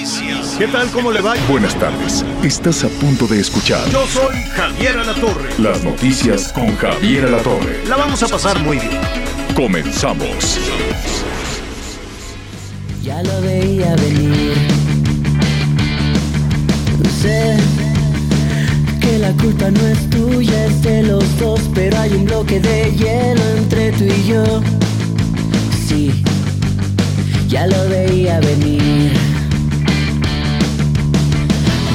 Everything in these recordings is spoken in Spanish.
noticias. ¿Qué tal? ¿Cómo le va? Buenas tardes. Estás a punto de escuchar Yo soy Javier Alatorre. las noticias con Javier Alatorre. La vamos a pasar muy bien. Comenzamos. Ya lo veía venir. Sé que la culpa no es tuya, es de los dos, pero hay un bloque de hielo entre tú y yo. Sí, ya lo veía venir.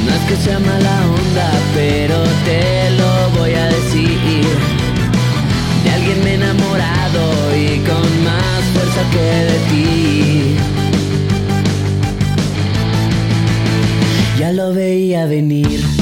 No es que sea mala onda, pero te lo voy a decir. De alguien me he enamorado y con más fuerza que de ti. Ya lo veía venir.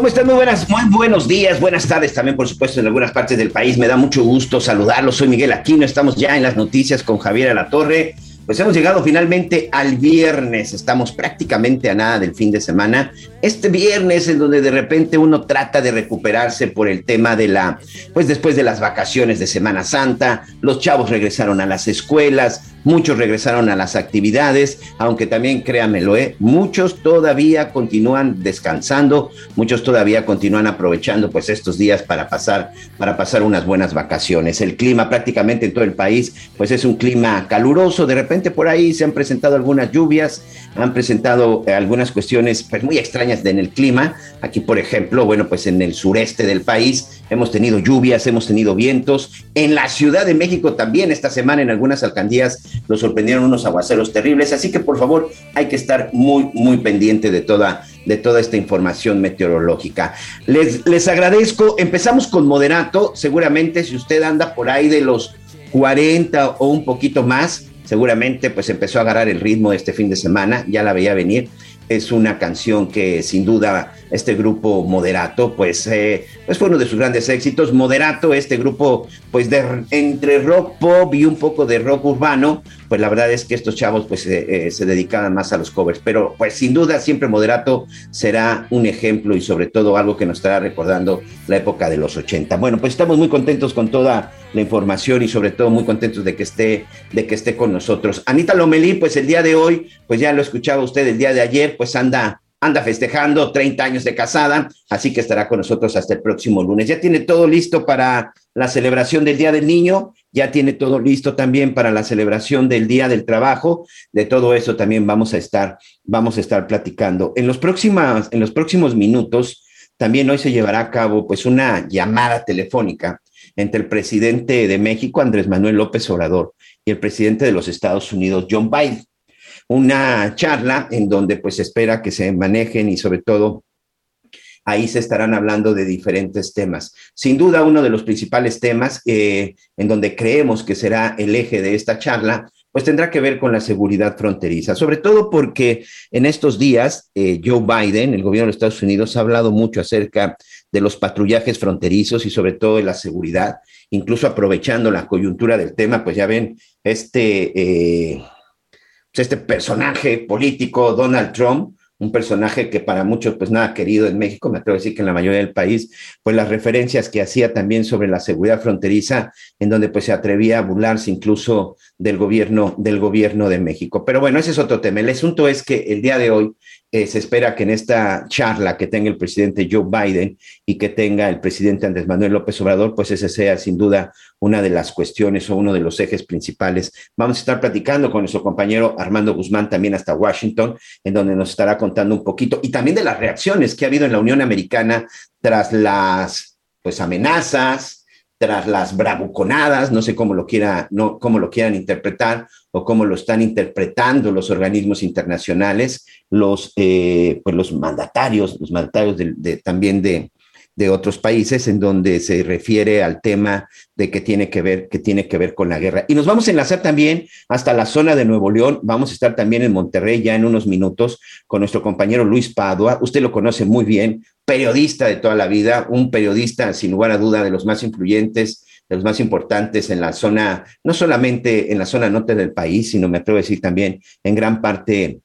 ¿Cómo están? Muy buenas, muy buenos días, buenas tardes también, por supuesto, en algunas partes del país. Me da mucho gusto saludarlos. Soy Miguel Aquino, estamos ya en las noticias con Javier Alatorre. Pues hemos llegado finalmente al viernes, estamos prácticamente a nada del fin de semana. Este viernes en donde de repente uno trata de recuperarse por el tema de la, pues después de las vacaciones de Semana Santa, los chavos regresaron a las escuelas, muchos regresaron a las actividades, aunque también créanmelo, ¿eh? muchos todavía continúan descansando, muchos todavía continúan aprovechando pues estos días para pasar, para pasar unas buenas vacaciones. El clima prácticamente en todo el país pues es un clima caluroso, de repente por ahí se han presentado algunas lluvias, han presentado eh, algunas cuestiones pues muy extrañas en el clima. Aquí, por ejemplo, bueno, pues en el sureste del país hemos tenido lluvias, hemos tenido vientos. En la Ciudad de México también esta semana en algunas alcaldías nos sorprendieron unos aguaceros terribles. Así que por favor hay que estar muy, muy pendiente de toda, de toda esta información meteorológica. Les, les agradezco. Empezamos con moderato. Seguramente si usted anda por ahí de los 40 o un poquito más, seguramente pues empezó a agarrar el ritmo este fin de semana, ya la veía venir. Es una canción que sin duda este grupo Moderato pues, eh, pues fue uno de sus grandes éxitos. Moderato, este grupo pues de entre rock pop y un poco de rock urbano, pues la verdad es que estos chavos pues eh, eh, se dedicaban más a los covers, pero pues sin duda siempre Moderato será un ejemplo y sobre todo algo que nos estará recordando la época de los 80. Bueno, pues estamos muy contentos con toda la información y sobre todo muy contentos de que esté, de que esté con nosotros. Anita Lomelí, pues el día de hoy, pues ya lo escuchaba usted el día de ayer, pues anda, anda festejando 30 años de casada, así que estará con nosotros hasta el próximo lunes. Ya tiene todo listo para la celebración del Día del Niño, ya tiene todo listo también para la celebración del Día del Trabajo. De todo eso también vamos a estar, vamos a estar platicando. En los próximos, en los próximos minutos, también hoy se llevará a cabo pues una llamada telefónica entre el presidente de México, Andrés Manuel López Obrador, y el presidente de los Estados Unidos, John Biden. Una charla en donde pues espera que se manejen y sobre todo ahí se estarán hablando de diferentes temas. Sin duda, uno de los principales temas eh, en donde creemos que será el eje de esta charla, pues tendrá que ver con la seguridad fronteriza, sobre todo porque en estos días eh, Joe Biden, el gobierno de Estados Unidos, ha hablado mucho acerca de los patrullajes fronterizos y sobre todo de la seguridad, incluso aprovechando la coyuntura del tema, pues ya ven este, eh, pues este personaje político, Donald Trump, un personaje que para muchos pues nada querido en México, me atrevo a decir que en la mayoría del país, pues las referencias que hacía también sobre la seguridad fronteriza, en donde pues se atrevía a burlarse incluso del gobierno, del gobierno de México. Pero bueno, ese es otro tema. El asunto es que el día de hoy eh, se espera que en esta charla que tenga el presidente Joe Biden y que tenga el presidente Andrés Manuel López Obrador, pues ese sea sin duda una de las cuestiones o uno de los ejes principales. Vamos a estar platicando con nuestro compañero Armando Guzmán también hasta Washington, en donde nos estará contando un poquito y también de las reacciones que ha habido en la Unión Americana tras las pues amenazas, tras las bravuconadas, no sé cómo lo, quiera, no, cómo lo quieran interpretar o cómo lo están interpretando los organismos internacionales, los, eh, pues los mandatarios, los mandatarios de, también de, de otros países en donde se refiere al tema de que tiene que ver que tiene que ver con la guerra. Y nos vamos a enlazar también hasta la zona de Nuevo León. Vamos a estar también en Monterrey ya en unos minutos con nuestro compañero Luis Padua. Usted lo conoce muy bien, periodista de toda la vida, un periodista sin lugar a duda de los más influyentes, de los más importantes en la zona, no solamente en la zona norte del país, sino me atrevo a decir también en gran parte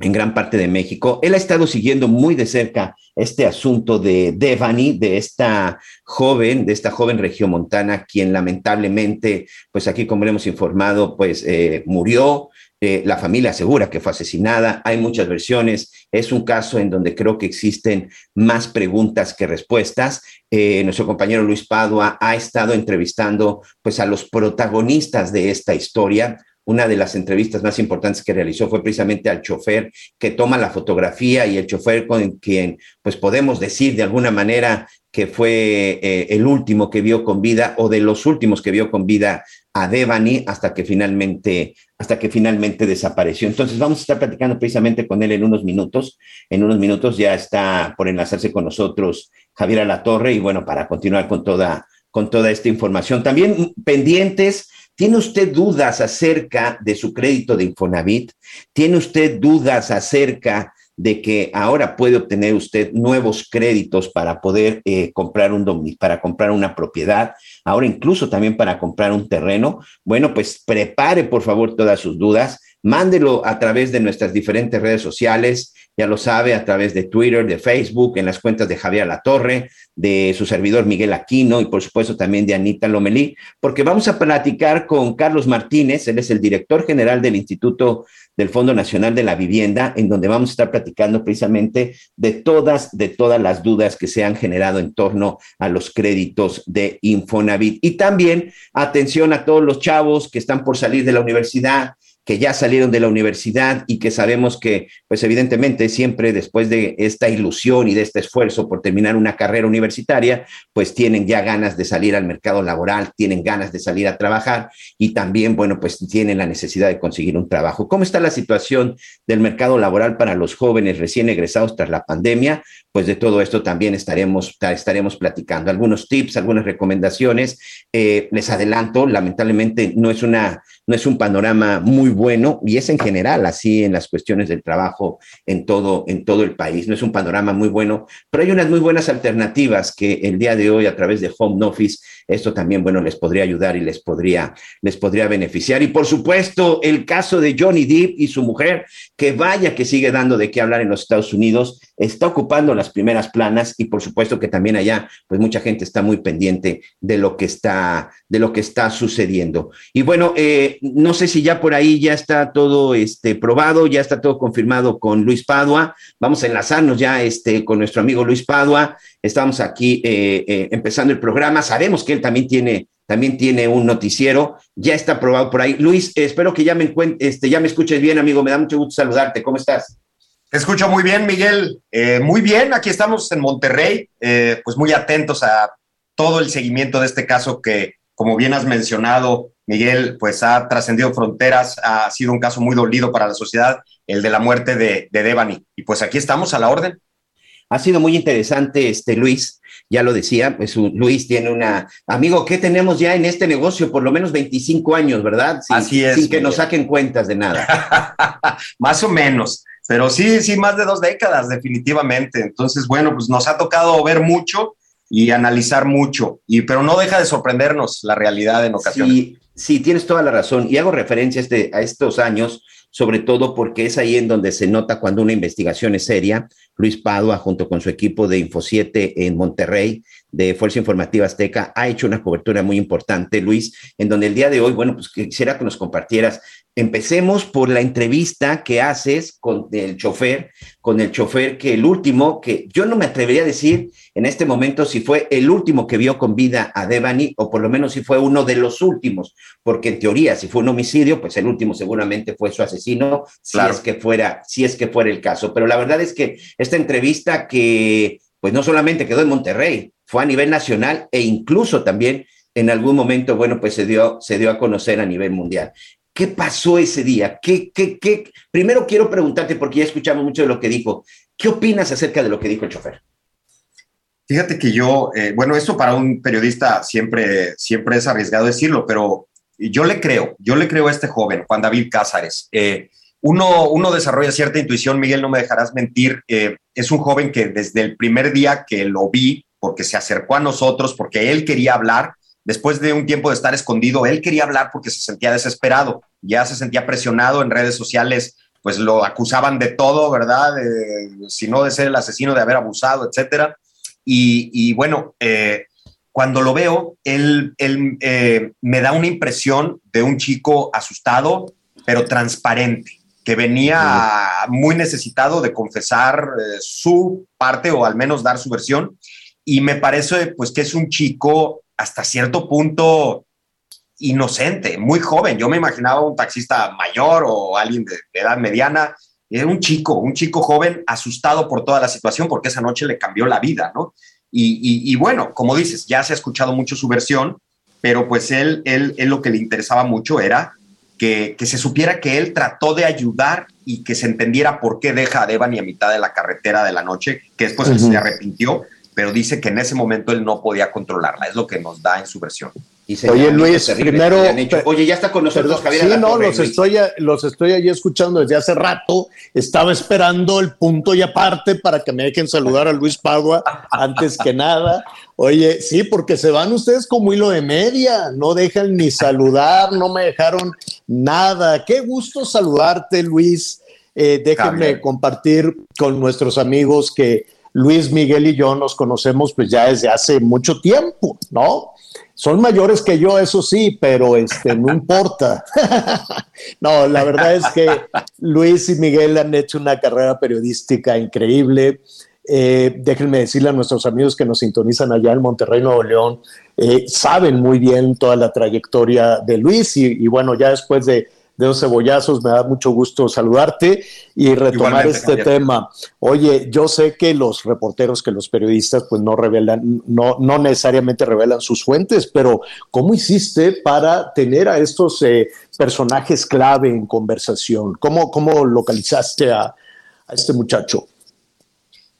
en gran parte de México. Él ha estado siguiendo muy de cerca este asunto de Devani, de esta joven, de esta joven regiomontana, quien lamentablemente, pues aquí como hemos informado, pues eh, murió. Eh, la familia asegura que fue asesinada. Hay muchas versiones. Es un caso en donde creo que existen más preguntas que respuestas. Eh, nuestro compañero Luis Padua ha estado entrevistando pues a los protagonistas de esta historia una de las entrevistas más importantes que realizó fue precisamente al chofer que toma la fotografía y el chofer con quien, pues podemos decir de alguna manera que fue eh, el último que vio con vida o de los últimos que vio con vida a Devani hasta que finalmente hasta que finalmente desapareció. Entonces vamos a estar platicando precisamente con él en unos minutos. En unos minutos ya está por enlazarse con nosotros Javier Alatorre y bueno, para continuar con toda con toda esta información. También pendientes ¿Tiene usted dudas acerca de su crédito de Infonavit? ¿Tiene usted dudas acerca de que ahora puede obtener usted nuevos créditos para poder eh, comprar un para comprar una propiedad, ahora incluso también para comprar un terreno? Bueno, pues prepare por favor todas sus dudas, mándelo a través de nuestras diferentes redes sociales ya lo sabe, a través de Twitter, de Facebook, en las cuentas de Javier Latorre, de su servidor Miguel Aquino y por supuesto también de Anita Lomelí, porque vamos a platicar con Carlos Martínez, él es el director general del Instituto del Fondo Nacional de la Vivienda, en donde vamos a estar platicando precisamente de todas, de todas las dudas que se han generado en torno a los créditos de Infonavit. Y también atención a todos los chavos que están por salir de la universidad, que ya salieron de la universidad y que sabemos que, pues evidentemente, siempre después de esta ilusión y de este esfuerzo por terminar una carrera universitaria, pues tienen ya ganas de salir al mercado laboral, tienen ganas de salir a trabajar y también, bueno, pues tienen la necesidad de conseguir un trabajo. ¿Cómo está la situación del mercado laboral para los jóvenes recién egresados tras la pandemia? Pues de todo esto también estaremos, estaremos platicando. Algunos tips, algunas recomendaciones. Eh, les adelanto, lamentablemente no es una no es un panorama muy bueno y es en general así en las cuestiones del trabajo en todo, en todo el país. No es un panorama muy bueno, pero hay unas muy buenas alternativas que el día de hoy a través de Home Office esto también, bueno, les podría ayudar y les podría, les podría beneficiar. Y por supuesto, el caso de Johnny Depp y su mujer, que vaya que sigue dando de qué hablar en los Estados Unidos, está ocupando las primeras planas y por supuesto que también allá, pues mucha gente está muy pendiente de lo que está, de lo que está sucediendo. Y bueno, eh, no sé si ya por ahí ya está todo este, probado, ya está todo confirmado con Luis Padua. Vamos a enlazarnos ya este, con nuestro amigo Luis Padua. Estamos aquí eh, eh, empezando el programa. Sabemos que él también tiene, también tiene un noticiero. Ya está aprobado por ahí. Luis, espero que ya me, este, ya me escuches bien, amigo. Me da mucho gusto saludarte. ¿Cómo estás? Te escucho muy bien, Miguel. Eh, muy bien, aquí estamos en Monterrey, pues muy atentos a todo el seguimiento de este caso que, como bien has mencionado, Miguel, pues ha trascendido fronteras, ha sido un caso muy dolido para la sociedad, el de la muerte de, de Devani. Y pues aquí estamos a la orden. Ha sido muy interesante, este Luis, ya lo decía, pues Luis tiene una amigo que tenemos ya en este negocio por lo menos 25 años, ¿verdad? Así es. Sin que nos saquen cuentas de nada. más o menos, pero sí, sí, más de dos décadas, definitivamente. Entonces, bueno, pues nos ha tocado ver mucho y analizar mucho, y, pero no deja de sorprendernos la realidad en ocasiones. Sí, sí tienes toda la razón. Y hago referencia a, este, a estos años sobre todo porque es ahí en donde se nota cuando una investigación es seria. Luis Padua, junto con su equipo de Info7 en Monterrey, de Fuerza Informativa Azteca, ha hecho una cobertura muy importante, Luis, en donde el día de hoy, bueno, pues quisiera que nos compartieras. Empecemos por la entrevista que haces con el chofer, con el chofer que el último, que yo no me atrevería a decir en este momento si fue el último que vio con vida a Devani o por lo menos si fue uno de los últimos, porque en teoría si fue un homicidio, pues el último seguramente fue su asesino, si es que fuera, si es que fuera el caso. Pero la verdad es que esta entrevista que pues no solamente quedó en Monterrey, fue a nivel nacional e incluso también en algún momento, bueno, pues se dio, se dio a conocer a nivel mundial. ¿Qué pasó ese día? ¿Qué, qué, qué? Primero quiero preguntarte, porque ya escuchamos mucho de lo que dijo, ¿qué opinas acerca de lo que dijo el chofer? Fíjate que yo, eh, bueno, esto para un periodista siempre, siempre es arriesgado decirlo, pero yo le creo, yo le creo a este joven, Juan David Cázares. Eh, uno, uno desarrolla cierta intuición, Miguel, no me dejarás mentir. Eh, es un joven que desde el primer día que lo vi, porque se acercó a nosotros, porque él quería hablar. Después de un tiempo de estar escondido, él quería hablar porque se sentía desesperado, ya se sentía presionado en redes sociales, pues lo acusaban de todo, ¿verdad? si no de ser el asesino, de haber abusado, etcétera. Y, bueno, eh, cuando lo veo, él, él eh, me da una impresión de un chico asustado, pero transparente, que venía muy necesitado de confesar eh, su parte o al menos dar su versión y me parece pues que es un chico hasta cierto punto inocente, muy joven. Yo me imaginaba un taxista mayor o alguien de, edad mediana. Era un chico, un chico joven asustado por toda la situación porque esa noche le cambió la vida, ¿no? Y, bueno, como dices, ya se ha escuchado mucho su versión, pero pues él, él, él lo que le interesaba mucho era que, que, se supiera que él trató de ayudar y que se entendiera por qué deja a Devani a mitad de la carretera de la noche, que después se arrepintió, pero dice que en ese momento él no podía controlarla, es lo que nos da en su versión. Oye Luis, primero, oye, ya está con nosotros Javier. Sí, no, los estoy, los estoy allí escuchando desde hace rato. Estaba esperando el punto y aparte para que me dejen saludar a Luis Padua antes que nada. Oye, sí, porque se van ustedes como hilo de media, no dejan ni saludar, no me dejaron nada. Qué gusto saludarte, Luis. Eh, déjenme compartir con nuestros amigos que Luis Miguel y yo nos conocemos pues ya desde hace mucho tiempo, ¿no? Son mayores que yo, eso sí, pero este, no importa. no, la verdad es que Luis y Miguel han hecho una carrera periodística increíble. Eh, déjenme decirle a nuestros amigos que nos sintonizan allá en Monterrey, Nuevo León, eh, saben muy bien toda la trayectoria de Luis y bueno, ya después de de los cebollazos. Me da mucho gusto saludarte y retomar este tema. Oye, yo sé que los reporteros, que los periodistas, pues no revelan, no, no necesariamente revelan sus fuentes, pero ¿cómo hiciste para tener a estos eh, personajes clave en conversación? ¿Cómo, cómo localizaste a, a este muchacho?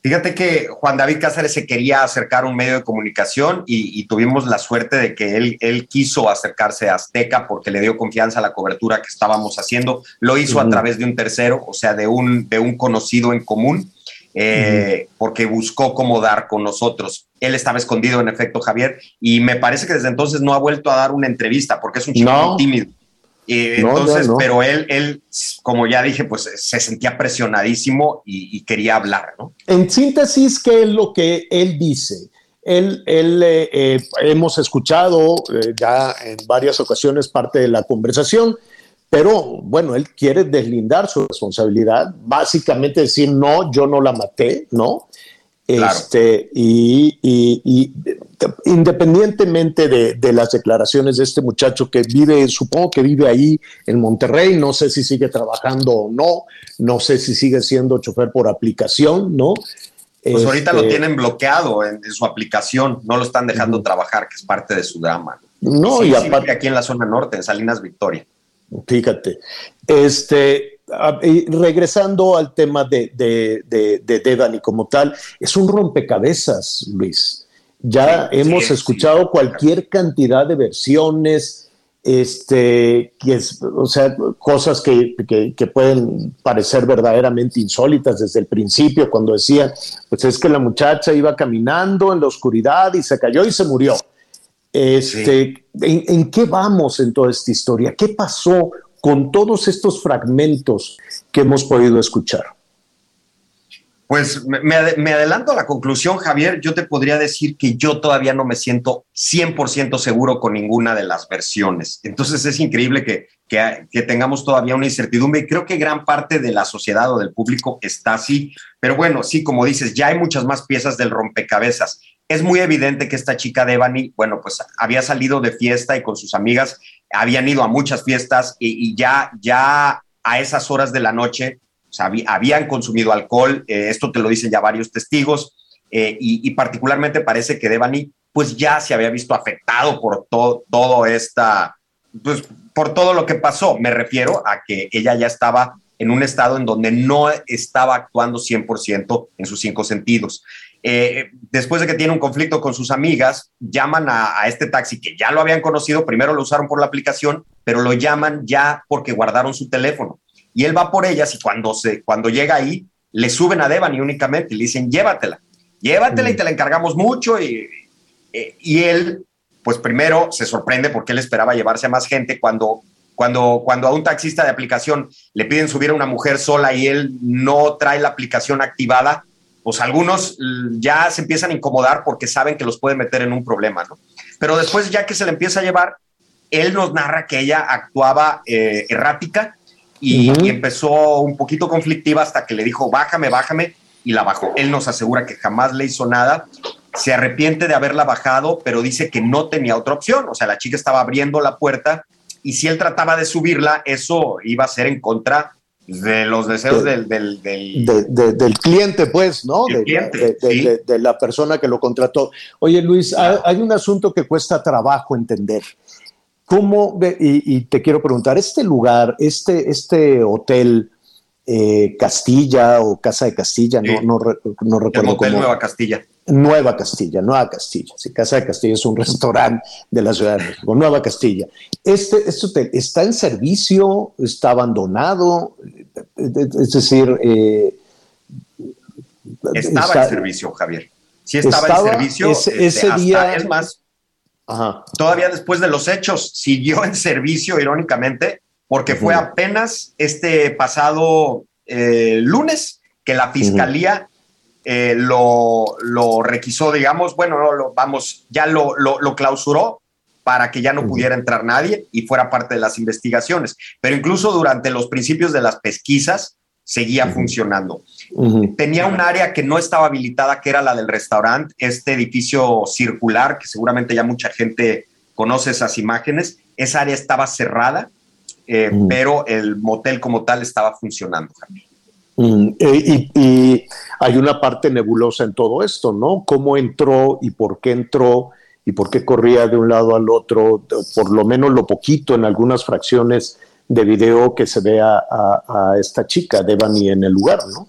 Fíjate que Juan David Cáceres se quería acercar a un medio de comunicación y, tuvimos la suerte de que él, él, quiso acercarse a Azteca porque le dio confianza a la cobertura que estábamos haciendo. Lo hizo a través de un tercero, o sea, de un, de un conocido en común, eh, porque buscó cómo dar con nosotros. Él estaba escondido, en efecto, Javier, y me parece que desde entonces no ha vuelto a dar una entrevista porque es un chico muy tímido entonces, pero él, él, como ya dije, pues se sentía presionadísimo y, quería hablar, ¿no? En síntesis, ¿qué es lo que él dice? Él, él eh, eh, hemos escuchado eh, ya en varias ocasiones parte de la conversación, pero bueno, él quiere deslindar su responsabilidad, básicamente decir, no, yo no la maté, ¿no? Este, y, independientemente de, las declaraciones de este muchacho que vive, supongo que vive ahí en Monterrey, no sé si sigue trabajando o no, no sé si sigue siendo chofer por aplicación, ¿no? Pues ahorita lo este, tienen bloqueado en, su aplicación, no lo están dejando trabajar, que es parte de su drama. No, y aparte aquí en la zona norte, en Salinas Victoria. Fíjate, este, regresando al tema de, de, de, como tal, es un rompecabezas, Luis. Ya hemos escuchado cualquier cantidad de versiones, este, que es, o sea, cosas que, que, pueden parecer verdaderamente insólitas desde el principio, cuando decían, pues es que la muchacha iba caminando en la oscuridad y se cayó y se murió. Este, ¿en, ¿En qué vamos en toda esta historia? ¿Qué pasó con todos estos fragmentos que hemos podido escuchar? Pues me, me ade- me adelanto a la conclusión, Javier. Yo te podría decir que yo todavía no me siento 100% seguro con ninguna de las versiones. Entonces es increíble que, que, que tengamos todavía una incertidumbre y creo que gran parte de la sociedad o del público está así. Pero bueno, sí, como dices, ya hay muchas más piezas del rompecabezas. Es muy evidente que esta chica Devani, bueno, pues había salido de fiesta y con sus amigas habían ido a muchas fiestas y, ya, ya a esas horas de la noche habían consumido alcohol, eh, esto te lo dicen ya varios testigos, eh, y, y particularmente parece que Devani pues ya se había visto afectado por to- todo esta, pues por todo lo que pasó. Me refiero a que ella ya estaba en un estado en donde no estaba actuando 100% en sus cinco sentidos. Eh, después de que tiene un conflicto con sus amigas, llaman a, a este taxi que ya lo habían conocido, primero lo usaron por la aplicación, pero lo llaman ya porque guardaron su teléfono y él va por ellas y cuando, se, cuando llega ahí, le suben a Devani únicamente y le dicen, llévatela, llévatela y te la encargamos mucho. Y, eh, y él, pues primero se sorprende porque él esperaba llevarse a más gente cuando, cuando, cuando a un taxista de aplicación le piden subir a una mujer sola y él no trae la aplicación activada, pues algunos mm, ya se empiezan a incomodar porque saben que los puede meter en un problema, ¿no? Pero después, ya que se le empieza a llevar, él nos narra que ella actuaba eh, errática y, Ujú. y empezó un poquito conflictiva hasta que le dijo, bájame, bájame, y la bajó. Él nos asegura que jamás le hizo nada, se arrepiente de haberla bajado, pero dice que no tenía otra opción, o sea, la chica estaba abriendo la puerta y si él trataba de subirla, eso iba a ser en contra de los deseos De- del... del, del- de- de- del cliente, pues, ¿no? Cliente, de- sí. la persona que lo contrató. Oye, Luis, hay, hay un asunto que cuesta trabajo entender. ¿Cómo, y, y te quiero preguntar, este lugar, este, este hotel eh, Castilla o Casa de Castilla, Sí. no, no, no el recuerdo Motel cómo. Nueva Castilla. Nueva Castilla, Nueva Castilla. Sí, Casa de Castilla es un restaurante de la Ciudad de México. Nueva Castilla. Este, este hotel está en servicio, está abandonado, es decir, eh, Estaba está- en servicio, Javier. Sí estaba, Estaba en servicio. ese- este, ese hasta- día- Es más, Ajá. todavía después de los hechos, siguió en servicio, irónicamente, porque fue apenas este pasado eh, lunes que la fiscalía eh, lo, lo requisó, digamos, bueno, no, lo, vamos, ya lo, lo, lo clausuró para que ya no pudiera entrar nadie y fuera parte de las investigaciones. Pero incluso durante los principios de las pesquisas seguía funcionando tenía un área que no estaba habilitada, que era la del restaurante, este edificio circular, que seguramente ya mucha gente conoce esas imágenes. Esa área estaba cerrada, eh, pero el motel como tal estaba funcionando. Mm, eh, y, hay una parte nebulosa en todo esto, ¿no? ¿Cómo entró y por qué entró y por qué corría de un lado al otro? Por lo menos lo poquito en algunas fracciones de video que se ve a, a- a esta chica, Devani, en el lugar, ¿no?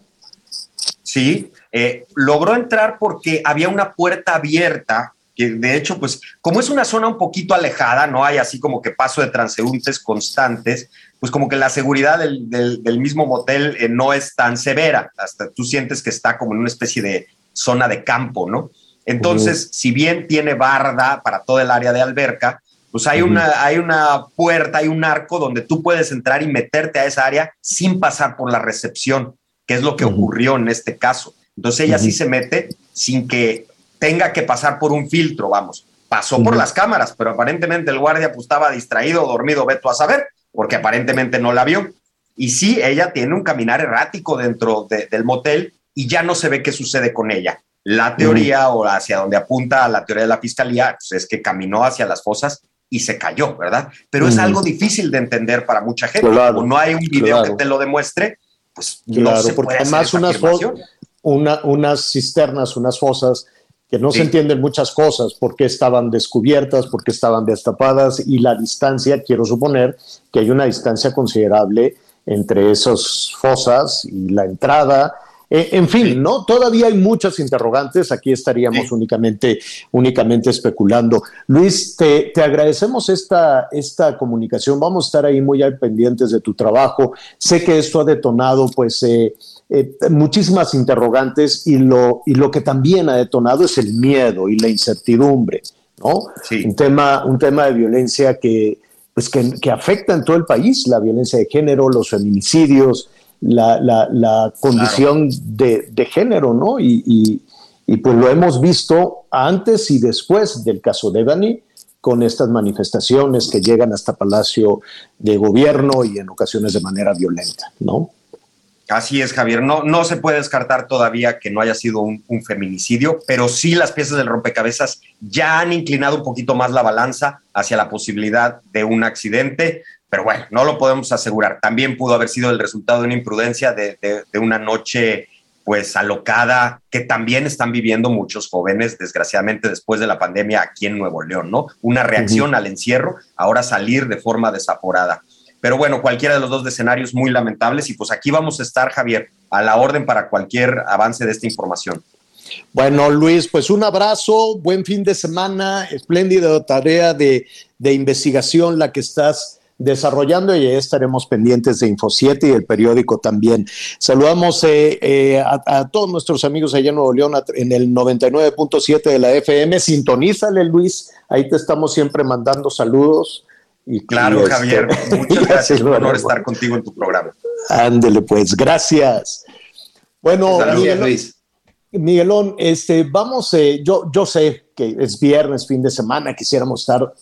Sí, eh, logró entrar porque había una puerta abierta, que de hecho, pues como es una zona un poquito alejada, no hay así como que paso de transeúntes constantes, pues como que la seguridad del, del- del mismo motel eh, no es tan severa, hasta tú sientes que está como en una especie de zona de campo, ¿no? Entonces, si bien tiene barda para todo el área de alberca, pues hay, una, hay una puerta, hay un arco donde tú puedes entrar y meterte a esa área sin pasar por la recepción, que es lo que ocurrió en este caso. Entonces ella sí se mete sin que tenga que pasar por un filtro, vamos. Pasó por las cámaras, pero aparentemente el guardia pues, estaba distraído o dormido, veto a saber, porque aparentemente no la vio. Y sí, ella tiene un caminar errático dentro de- del motel y ya no se ve qué sucede con ella. La teoría o hacia donde apunta la teoría de la fiscalía pues, es que caminó hacia las fosas y se cayó, ¿verdad? Pero es algo difícil de entender para mucha gente. Claro, Como no hay un video claro. que te lo demuestre, pues no Claro, se porque puede hacer además esa unas, una- unas cisternas, unas fosas que no Sí. se entienden muchas cosas, por qué estaban descubiertas, por qué estaban destapadas y la distancia, quiero suponer que hay una distancia considerable entre esas fosas y la entrada. Eh, en fin. ¿no? Todavía hay muchas interrogantes, aquí estaríamos Sí. únicamente, únicamente especulando. Luis, te, te agradecemos esta, esta comunicación, vamos a estar ahí muy al pendientes de tu trabajo. Sé que esto ha detonado, pues, eh, eh, muchísimas interrogantes y lo, y lo que también ha detonado es el miedo y la incertidumbre, ¿no? Sí. Un tema, un tema de violencia que pues que, que afecta en todo el país, la violencia de género, los feminicidios, la, la, la condición de, de, género, ¿no? Y, y, y, pues lo hemos visto antes y después del caso de Dani, con estas manifestaciones que llegan hasta Palacio de Gobierno y en ocasiones de manera violenta, ¿no? Así es, Javier. No, no se puede descartar todavía que no haya sido un, un, feminicidio, pero sí las piezas del rompecabezas ya han inclinado un poquito más la balanza hacia la posibilidad de un accidente. Pero bueno, no lo podemos asegurar. También pudo haber sido el resultado de una imprudencia, de, de, de una noche pues alocada que también están viviendo muchos jóvenes, desgraciadamente después de la pandemia aquí en Nuevo León, ¿no? Una reacción uh -huh. al encierro, ahora salir de forma desaforada. Pero bueno, cualquiera de los dos escenarios muy lamentables y pues aquí vamos a estar, Javier, a la orden para cualquier avance de esta información. Bueno, Luis, pues un abrazo, buen fin de semana, espléndida tarea de, de investigación la que estás desarrollando y estaremos pendientes de Info 7 y el periódico también. Saludamos eh, eh, a, a, todos nuestros amigos allá en Nuevo León en el 99.7 de la FM. Sintonízale, Luis, ahí te estamos siempre mandando saludos. Y, claro, y Javier, este, muchas gracias. Un honor estar contigo en tu programa. Ándele, pues, gracias. Bueno, Luis. Miguelón, este, vamos, eh, yo, yo sé que es viernes, fin de semana, quisiéramos estar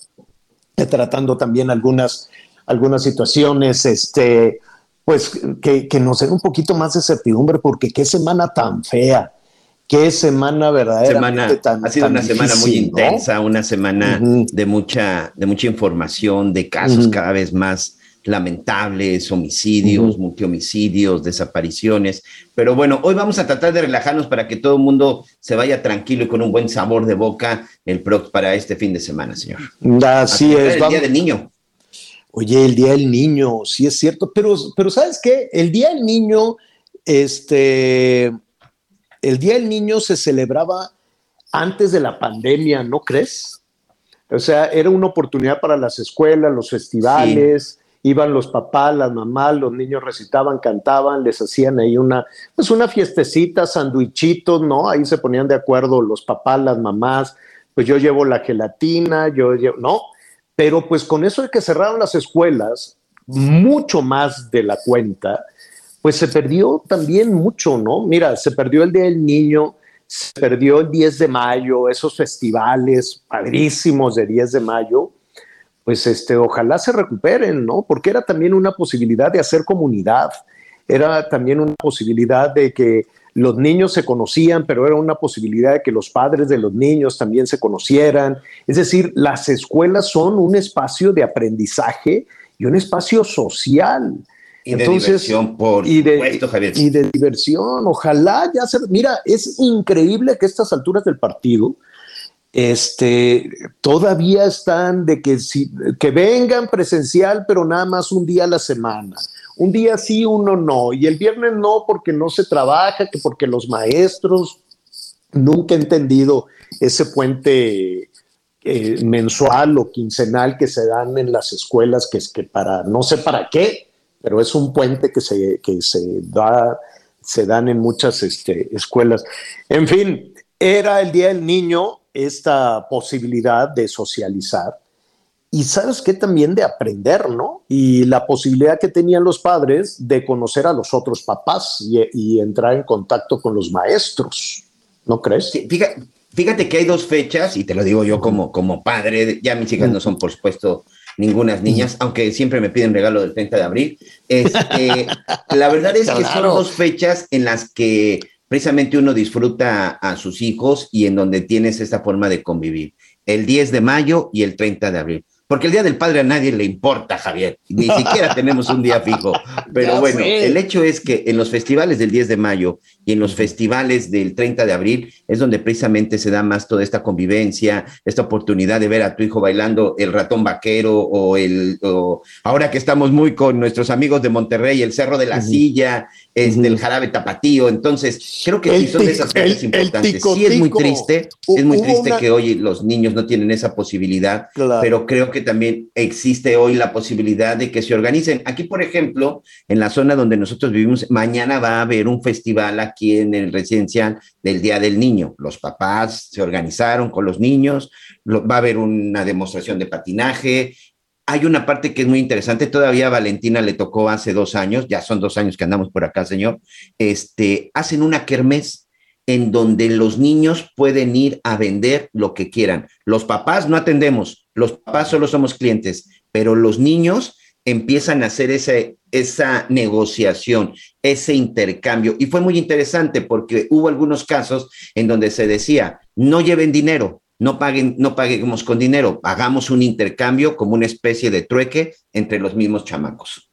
tratando también algunas, algunas situaciones, este, pues que, que nos den un poquito más de certidumbre, porque qué semana tan fea, qué semana verdaderamente semana, tan Ha sido tan una semana muy ¿no? intensa, una semana Uh -huh. de, mucha, de mucha información, de casos cada vez más lamentables, homicidios, multihomicidios, desapariciones. Pero bueno, hoy vamos a tratar de relajarnos para que todo el mundo se vaya tranquilo y con un buen sabor de boca el pro para este fin de semana, señor. Así es. El vamos- Día del Niño. Oye, el Día del Niño, sí es cierto, pero, pero ¿sabes qué? El Día del Niño, este, el Día del Niño se celebraba antes de la pandemia, ¿no crees? O sea, era una oportunidad para las escuelas, los festivales, iban los papás, las mamás, los niños recitaban, cantaban, les hacían ahí una, pues una fiestecita, sandwichitos, ¿no? Ahí se ponían de acuerdo los papás, las mamás, pues yo llevo la gelatina, yo llevo, ¿no? Pero pues con eso de que cerraron las escuelas, mucho más de la cuenta, pues se perdió también mucho, ¿no? Mira, se perdió el Día del Niño, se perdió el 10 de mayo, esos festivales padrísimos de 10 de mayo, pues este, ojalá se recuperen, ¿no? Porque era también una posibilidad de hacer comunidad, era también una posibilidad de que los niños se conocían, pero era una posibilidad de que los padres de los niños también se conocieran. Es decir, las escuelas son un espacio de aprendizaje y un espacio social. Y de diversión, por y de, supuesto, Javier. Y de diversión, ojalá ya se... Mira, es increíble que a estas alturas del partido, este, todavía están de que, si, que vengan presencial, pero nada más un día a la semana. Un día sí, uno no. Y el viernes no, porque no se trabaja, que porque los maestros nunca he entendido ese puente eh, mensual o quincenal que se dan en las escuelas, que es que para, no sé para qué, pero es un puente que se, que se da, se dan en muchas este, escuelas. En fin, era el Día del Niño esta posibilidad de socializar y sabes que también de aprender, ¿no? Y la posibilidad que tenían los padres de conocer a los otros papás y, y entrar en contacto con los maestros, ¿no crees? Sí, fíjate, fíjate, que hay dos fechas, y te lo digo yo como, como padre, ya mis hijas no son, por supuesto, ningunas niñas, aunque siempre me piden regalo del 30 de abril. Este, la verdad es que son dos fechas en las que precisamente uno disfruta a sus hijos y en donde tienes esta forma de convivir. El 10 de mayo y el 30 de abril. Porque el Día del Padre a nadie le importa, Javier. Ni siquiera tenemos un día fijo. Pero ya bueno, el hecho es que en los festivales del 10 de mayo y en los festivales del 30 de abril es donde precisamente se da más toda esta convivencia, esta oportunidad de ver a tu hijo bailando el ratón vaquero o el... O, ahora que estamos muy con nuestros amigos de Monterrey, el Cerro de la uh -huh. Silla, este, uh -huh. el jarabe tapatío. Entonces, creo que sí son de esas cosas importantes. Tico, sí es muy triste, es muy triste una... que hoy los niños no tienen esa posibilidad, claro. pero creo que también existe hoy la posibilidad de que se organicen. Aquí, por ejemplo, en la zona donde nosotros vivimos, mañana va a haber un festival aquí en el residencial del Día del Niño. Los papás se organizaron con los niños, va a haber una demostración de patinaje. Hay una parte que es muy interesante. Todavía Valentina le tocó hace dos años, ya son dos años que andamos por acá, señor. Este, hacen una kermés en donde los niños pueden ir a vender lo que quieran. Los papás no atendemos, los papás solo somos clientes, pero los niños empiezan a hacer ese, esa negociación, ese intercambio. Y fue muy interesante porque hubo algunos casos en donde se decía, no lleven dinero, no paguen, no paguemos con dinero, hagamos un intercambio como una especie de trueque entre los mismos chamacos.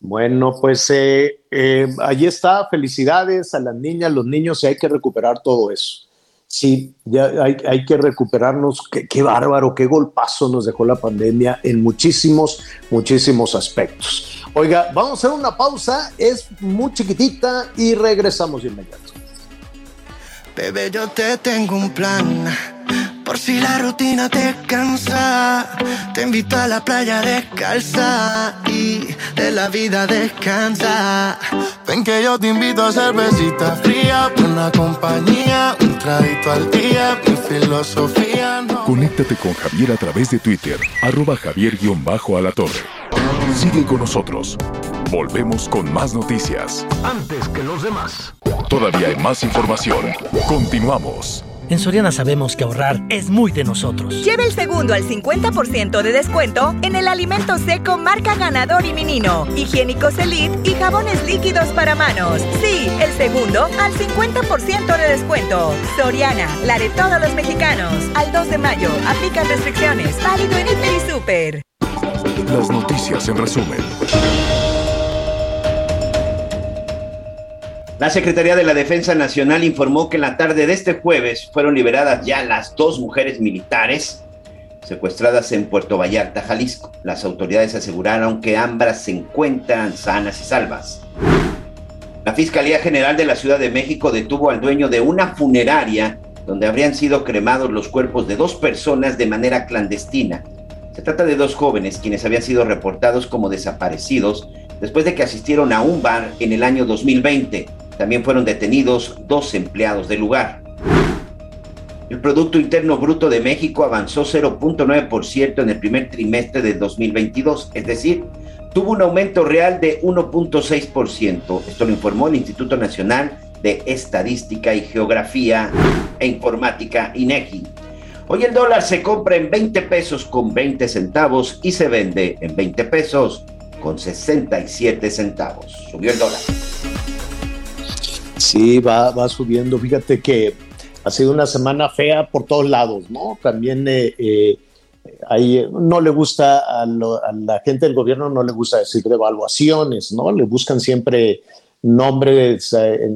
Bueno, pues eh, eh, allí está. Felicidades a las niñas, los niños, y hay que recuperar todo eso. Sí, ya hay, que recuperarnos. Qué, qué, bárbaro, qué golpazo nos dejó la pandemia en muchísimos, muchísimos aspectos. Oiga, vamos a hacer una pausa, es muy chiquitita y regresamos de inmediato. Bebé, yo te tengo un plan por si la rutina te cansa, te invito a la playa descalza y de la vida descansa. Ven que yo te invito a cervecita fría, una compañía, un traguito al día, mi filosofía no. Conéctate con Javier a través de Twitter, arroba javier-alatorre. Sigue con nosotros. Volvemos con más noticias. Antes que los demás. Todavía hay más información. Continuamos. En Soriana sabemos que ahorrar es muy de nosotros. Lleve el segundo al 50% de descuento en el alimento seco marca Ganador y Menino, higiénicos Elite y jabones líquidos para manos. Sí, el segundo al 50% de descuento. Soriana, la de todos los mexicanos. Al 2 de mayo, aplican restricciones. Válido en Hiper y Super. Las noticias en resumen. La Secretaría de la Defensa Nacional informó que en la tarde de este jueves fueron liberadas ya las dos mujeres militares secuestradas en Puerto Vallarta, Jalisco. Las autoridades aseguraron que ambas se encuentran sanas y salvas. La Fiscalía General de la Ciudad de México detuvo al dueño de una funeraria donde habrían sido cremados los cuerpos de dos personas de manera clandestina. Se trata de dos jóvenes quienes habían sido reportados como desaparecidos después de que asistieron a un bar en el año 2020. También fueron detenidos dos empleados del lugar. El Producto Interno Bruto de México avanzó 0.9% en el primer trimestre de 2022, es decir, tuvo un aumento real de 1.6%. Esto lo informó el Instituto Nacional de Estadística y Geografía e Informática, INEGI. Hoy el dólar se compra en 20 pesos con 20 centavos y se vende en 20 pesos con 67 centavos. Subió el dólar. Sí, va, va subiendo. Fíjate que ha sido una semana fea por todos lados, ¿no? También eh, eh, no le gusta a, la gente del gobierno, no le gusta decir devaluaciones, ¿no? Le buscan siempre nombres, eh,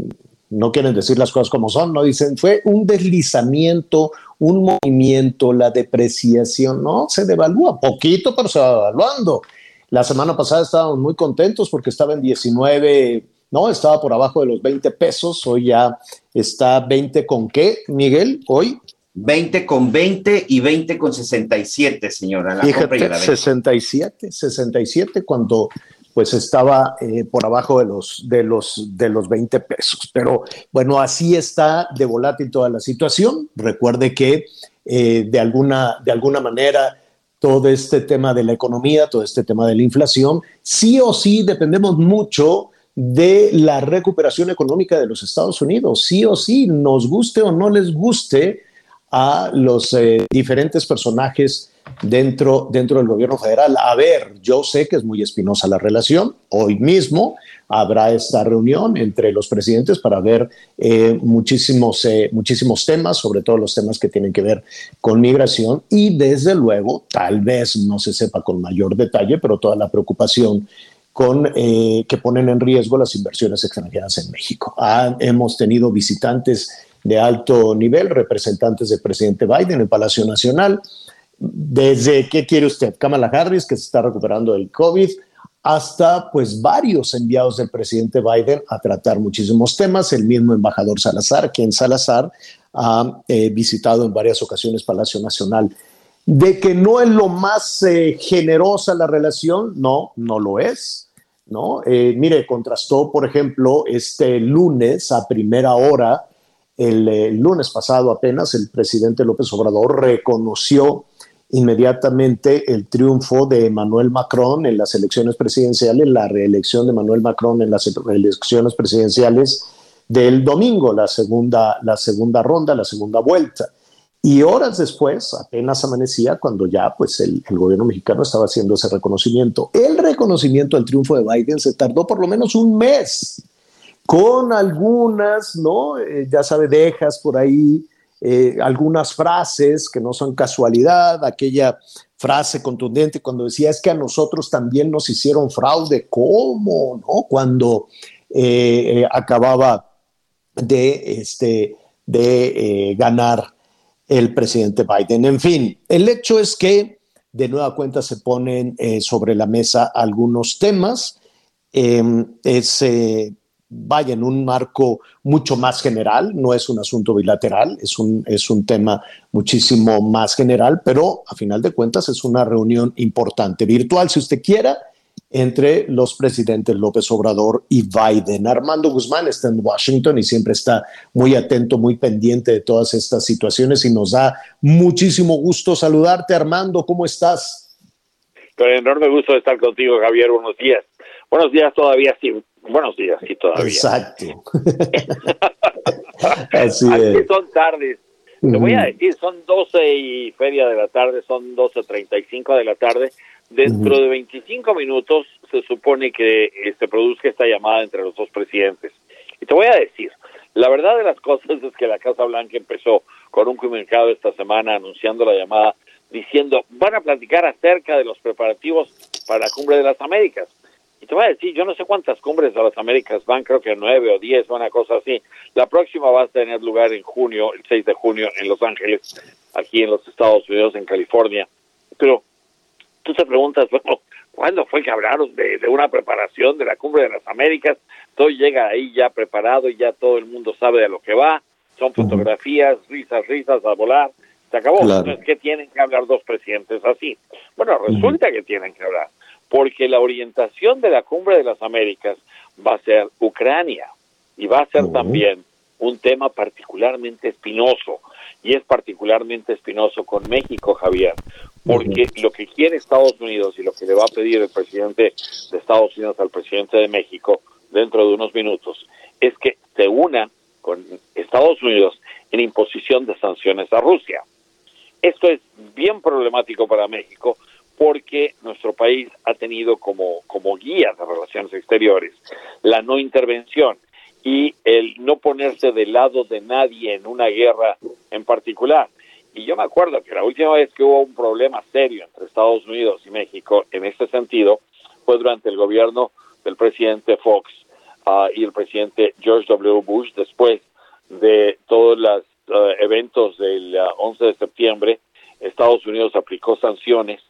no quieren decir las cosas como son, ¿no? Dicen, fue un deslizamiento, un movimiento, la depreciación, ¿no? Se devalúa poquito, pero se va devaluando. La semana pasada estábamos muy contentos porque estaba en 19 ¿no? Estaba por abajo de los 20 pesos, hoy ya está 20 con qué, Miguel, hoy. 20 con 20 y 20 con 67, señora. La Fíjate, 67, 67 cuando pues estaba eh, por abajo de los, de, los, de los 20 pesos. Pero bueno, así está de volátil toda la situación. Recuerde que eh, de, alguna, de alguna manera todo este tema de la economía, todo este tema de la inflación, sí o sí dependemos mucho de la recuperación económica de los Estados Unidos. Sí o sí, nos guste o no les guste a los eh, diferentes personajes dentro, dentro del gobierno federal. A ver, yo sé que es muy espinosa la relación. Hoy mismo habrá esta reunión entre los presidentes para ver eh, muchísimos, eh, muchísimos temas, sobre todo los temas que tienen que ver con migración y desde luego, tal vez no se sepa con mayor detalle, pero toda la preocupación eh, que ponen en riesgo las inversiones extranjeras en México. hemos tenido visitantes de alto nivel, representantes del presidente Biden en el Palacio Nacional, desde, ¿qué quiere usted? Kamala Harris, que se está recuperando del COVID, hasta pues varios enviados del presidente Biden a tratar muchísimos temas, el mismo embajador Salazar, quien Salazar ha eh, visitado en varias ocasiones Palacio Nacional. De que no es lo más eh, generosa la relación, no, no lo es. ¿No? Eh, mire, contrastó, por ejemplo, este lunes a primera hora, el, lunes pasado apenas, el presidente López Obrador reconoció inmediatamente el triunfo de Emmanuel Macron en las elecciones presidenciales, la reelección de Emmanuel Macron en las elecciones presidenciales del domingo, la segunda, la segunda ronda, la segunda vuelta. Y horas después, apenas amanecía, cuando ya pues el, gobierno mexicano estaba haciendo ese reconocimiento. El reconocimiento del triunfo de Biden se tardó por lo menos un mes, con algunas, ¿no? Eh, ya sabe, dejas por ahí, eh, algunas frases que no son casualidad, aquella frase contundente cuando decía es que a nosotros también nos hicieron fraude, ¿cómo? ¿No? Cuando eh, acababa de, este, de ganar el presidente Biden. En fin, el hecho es que de nueva cuenta se ponen eh, sobre la mesa algunos temas. Em, es, eh, vaya, en un marco mucho más general, no es un asunto bilateral, es un, es un tema muchísimo más general, pero a final de cuentas es una reunión importante, virtual si usted quiera, entre los presidentes López Obrador y Biden. Armando Guzmán está en Washington y siempre está muy atento, muy pendiente de todas estas situaciones y nos da muchísimo gusto saludarte. Armando, ¿cómo estás? Con enorme gusto de estar contigo, Javier. Buenos días. Buenos días todavía, sí. Buenos días, sí, todavía. Exacto. Así son tardes. Te voy a decir, son 12 y feria de la tarde, son 12.35 de la tarde Dentro de 25 minutos se supone que eh, se produzca esta llamada entre los dos presidentes. Y te voy a decir, la verdad de las cosas es que la Casa Blanca empezó con un comunicado esta semana anunciando la llamada, diciendo, van a platicar acerca de los preparativos para la Cumbre de las Américas. Y te voy a decir, yo no sé cuántas cumbres de las Américas van, creo que nueve o diez, una cosa así. La próxima va a tener lugar en junio, el 6 de junio, en Los Ángeles, aquí en los Estados Unidos, en California. Pero tú te preguntas, bueno, ¿cuándo fue que hablaron de, una preparación de la Cumbre de las Américas? Todo llega ahí ya preparado y ya todo el mundo sabe de lo que va. Son fotografías, risas, risas a volar. Se acabó. Entonces, ¿qué tienen que hablar dos presidentes así? Bueno, resulta que tienen que hablar, porque la orientación de la Cumbre de las Américas va a ser Ucrania y va a ser también un tema particularmente espinoso y es particularmente espinoso con México, Javier, porque lo que quiere Estados Unidos y lo que le va a pedir el presidente de Estados Unidos al presidente de México dentro de unos minutos es que se una con Estados Unidos en imposición de sanciones a Rusia. Esto es bien problemático para México porque nuestro país ha tenido como, como guía de relaciones exteriores la no intervención y el no ponerse del lado de nadie en una guerra en particular. Y yo me acuerdo que la última vez que hubo un problema serio entre Estados Unidos y México en este sentido fue durante el gobierno del presidente Fox ah, y el presidente George W. Bush después de todos los ah, eventos del 11 ah, de septiembre. Estados Unidos aplicó sanciones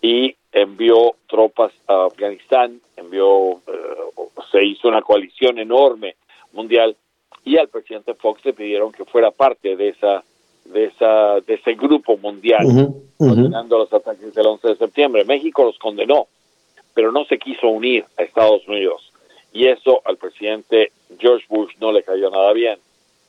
y envió tropas a Afganistán, envió, eh, se hizo una coalición enorme mundial y al presidente Fox le pidieron que fuera parte de esa de esa de ese grupo mundial condenando los ataques del 11 de septiembre. México los condenó, pero no se quiso unir a Estados Unidos y eso al presidente George Bush no le cayó nada bien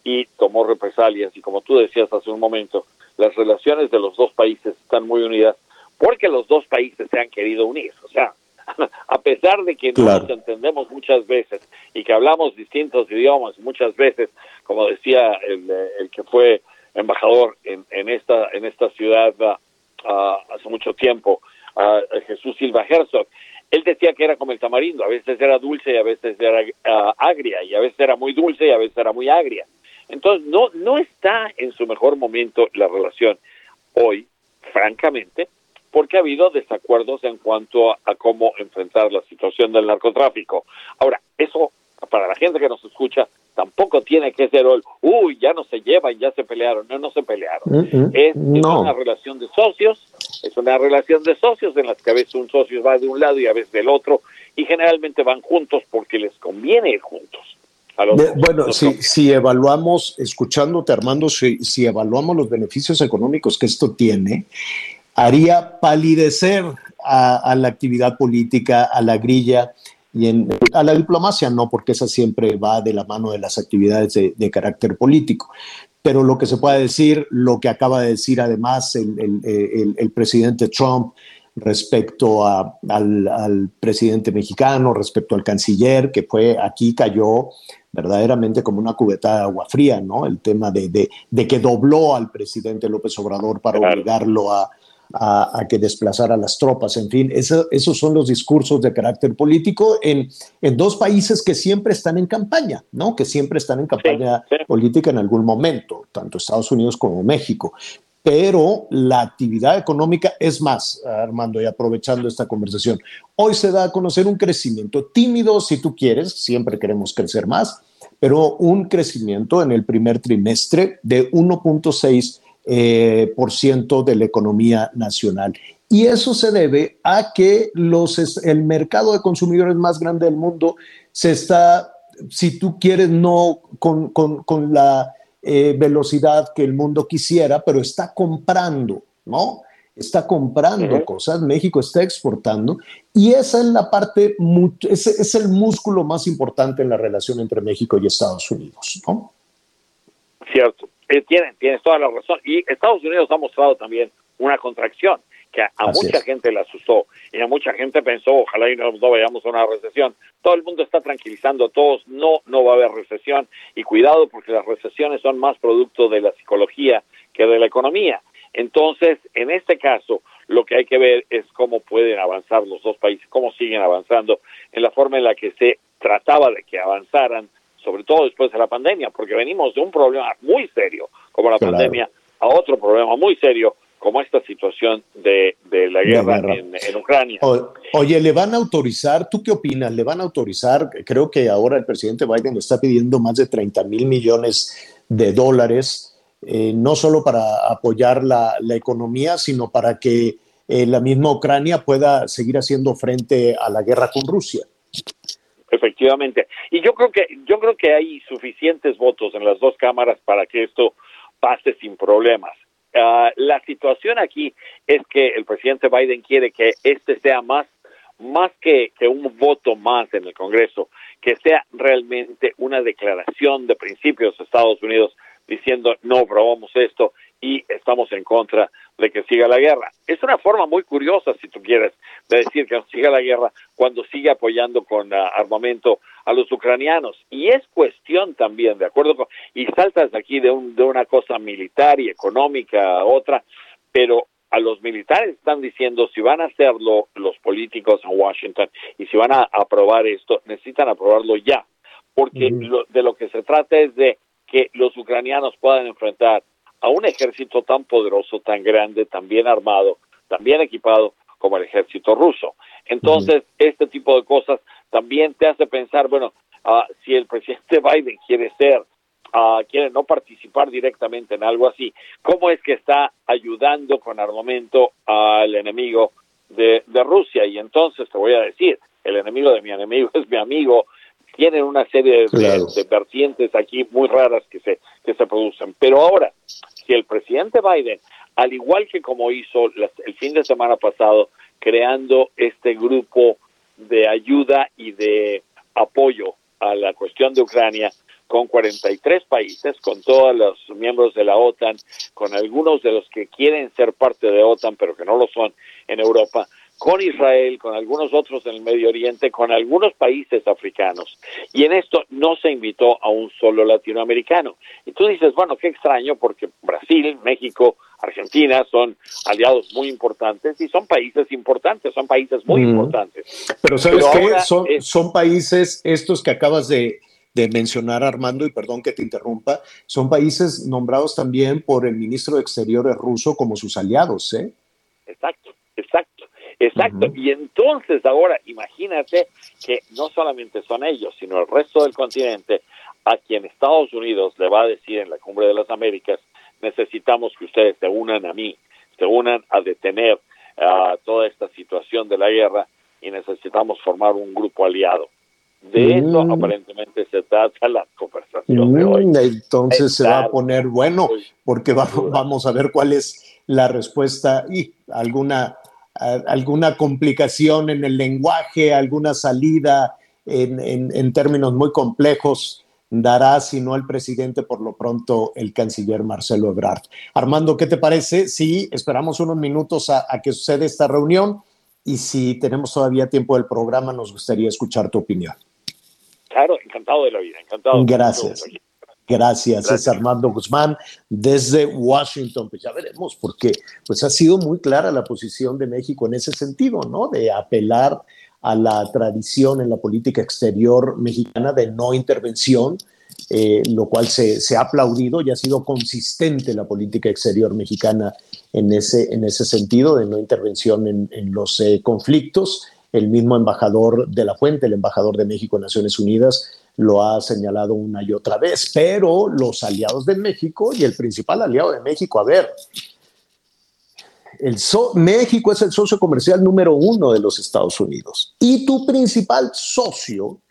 y tomó represalias. Y como tú decías hace un momento, las relaciones de los dos países están muy unidas porque los dos países se han querido unir, o sea, a pesar de que no nos entendemos muchas veces y que hablamos distintos idiomas muchas veces, como decía el, el que fue embajador en, en esta en esta ciudad uh, hace mucho tiempo, uh, Jesús Silva Herzog, él decía que era como el tamarindo, a veces era dulce y a veces era uh, agria, y a veces era muy dulce y a veces era muy agria. Entonces, no, no está en su mejor momento la relación hoy, francamente, porque ha habido desacuerdos en cuanto a, cómo enfrentar la situación del narcotráfico. Ahora, eso para la gente que nos escucha tampoco tiene que ser el, uy, ya no se llevan, ya se pelearon. No, no se pelearon. Mm, mm, es, una relación de socios, es una relación de socios en las que a veces un socio va de un lado y a veces del otro, y generalmente van juntos porque les conviene ir juntos. bueno, si, si, evaluamos, escuchándote Armando, si, si evaluamos los beneficios económicos que esto tiene, haría palidecer a, la actividad política, a la grilla y en, a la diplomacia no, porque esa siempre va de la mano de las actividades de, carácter político. pero lo que se puede decir, lo que acaba de decir además el, el, el, presidente Trump respecto a, al, al, presidente mexicano, respecto al canciller, que fue aquí cayó verdaderamente como una cubeta de agua fría, ¿no? El tema de, de, de que dobló al presidente López Obrador para obligarlo a, a, que desplazara las tropas. En fin, esos son los discursos de carácter político en, en, dos países que siempre están en campaña, ¿no? Que siempre están en campaña política en algún momento, tanto Estados Unidos como México. Pero la actividad económica es más, Armando, y aprovechando esta conversación, hoy se da a conocer un crecimiento tímido, si tú quieres, siempre queremos crecer más, pero un crecimiento en el primer trimestre de 1.6 eh, por ciento de la economía nacional. Y eso se debe a que los, el mercado de consumidores más grande del mundo se está, si tú quieres, no con, con, con la eh, velocidad que el mundo quisiera, pero está comprando, ¿no? Está comprando cosas, México está exportando y esa es la parte, ese es el músculo más importante en la relación entre México y Estados Unidos, ¿no? Cierto. Eh, tienen, tienes toda la razón. Y Estados Unidos ha mostrado también una contracción que a, mucha gente le asustó y a mucha gente pensó, ojalá y no, vayamos a una recesión. Todo el mundo está tranquilizando a todos, no, no va a haber recesión y cuidado porque las recesiones son más producto de la psicología que de la economía. Entonces, en este caso, lo que hay que ver es cómo pueden avanzar los dos países, cómo siguen avanzando en la forma en la que se trataba de que avanzaran sobre todo después de la pandemia, porque venimos de un problema muy serio como la pandemia a otro problema muy serio como esta situación de, de la guerra, En, Ucrania. oye, ¿le van a autorizar? ¿Tú qué opinas? ¿Le van a autorizar? Creo que ahora el presidente Biden está pidiendo más de 30 mil millones de dólares, eh, no solo para apoyar la, la economía, sino para que eh, la misma Ucrania pueda seguir haciendo frente a la guerra con Rusia. Efectivamente. Y yo creo que yo creo que hay suficientes votos en las dos cámaras para que esto pase sin problemas. Ah, la situación aquí es que el presidente Biden quiere que este sea más más que un voto más en el Congreso, que sea realmente una declaración de principios de Estados Unidos diciendo no probamos esto y estamos en contra de que siga la guerra. Es una forma muy curiosa, si tú quieres, de decir que siga la guerra cuando sigue apoyando con ah, armamento a los ucranianos. Y es cuestión también, de acuerdo con, y saltas aquí de, un, de una cosa militar y económica a otra, pero a los militares están diciendo si van a hacerlo los políticos en Washington y si van a aprobar esto, necesitan aprobarlo ya, porque de lo que se trata es de que los ucranianos puedan enfrentar a un ejército tan poderoso, tan grande, tan bien armado, tan bien equipado como el ejército ruso. Entonces, este tipo de cosas también te hace pensar, bueno, uh, si el presidente Biden quiere ser, uh, quiere no participar directamente en algo así, ¿cómo es que está ayudando con armamento al enemigo de, de Rusia? Y entonces te voy a decir, el enemigo de mi enemigo es mi amigo, tienen una serie de, vertientes aquí muy raras que se, que se producen. Pero ahora, si el presidente Biden, al igual que como hizo el fin de semana pasado, creando este grupo de ayuda y de apoyo a la cuestión de Ucrania, con 43 países, con todos los miembros de la OTAN, con algunos de los que quieren ser parte de OTAN, pero que no lo son en Europa, con Israel, con algunos otros en el Medio Oriente, con algunos países africanos. Y en esto no se invitó a un solo latinoamericano. Y tú dices, bueno, qué extraño, porque Brasil, México, Argentina son aliados muy importantes y son países importantes, son países muy importantes. Pero sabes qué, son, son países estos que acabas de, de mencionar, Armando, y perdón que te interrumpa, son países nombrados también por el ministro de Exteriores ruso como sus aliados, ¿eh? Exacto, exacto. Exacto. Y entonces ahora imagínate que no solamente son ellos, sino el resto del continente a quien Estados Unidos le va a decir en la Cumbre de las Américas, necesitamos que ustedes se unan a mí, se unan a detener uh, toda esta situación de la guerra y necesitamos formar un grupo aliado. De eso mm. aparentemente se trata la conversación de hoy. Mm, entonces se va a poner bueno, porque vamos a ver cuál es la respuesta y alguna alguna complicación en el lenguaje, alguna salida en, términos muy complejos dará, si no el presidente, por lo pronto el canciller Marcelo Ebrard. Armando, ¿qué te parece? Sí, esperamos unos minutos a, a que suceda esta reunión y si tenemos todavía tiempo del programa, nos gustaría escuchar tu opinión. Claro, encantado de la vida, encantado. Gracias. Gracias, es Armando Guzmán desde Washington. Pues ya veremos, porque pues ha sido muy clara la posición de México en ese sentido, ¿no? De apelar a la tradición en la política exterior mexicana de no intervención, eh, lo cual se, se, ha aplaudido y ha sido consistente la política exterior mexicana en ese, en ese sentido de no intervención en, en los eh, conflictos. El mismo embajador de la Fuente, el embajador de México en Naciones Unidas, lo ha señalado una y otra vez, pero los aliados de México y el principal aliado de México, a ver, el México es el socio comercial número uno de los Estados Unidos y tu principal socio,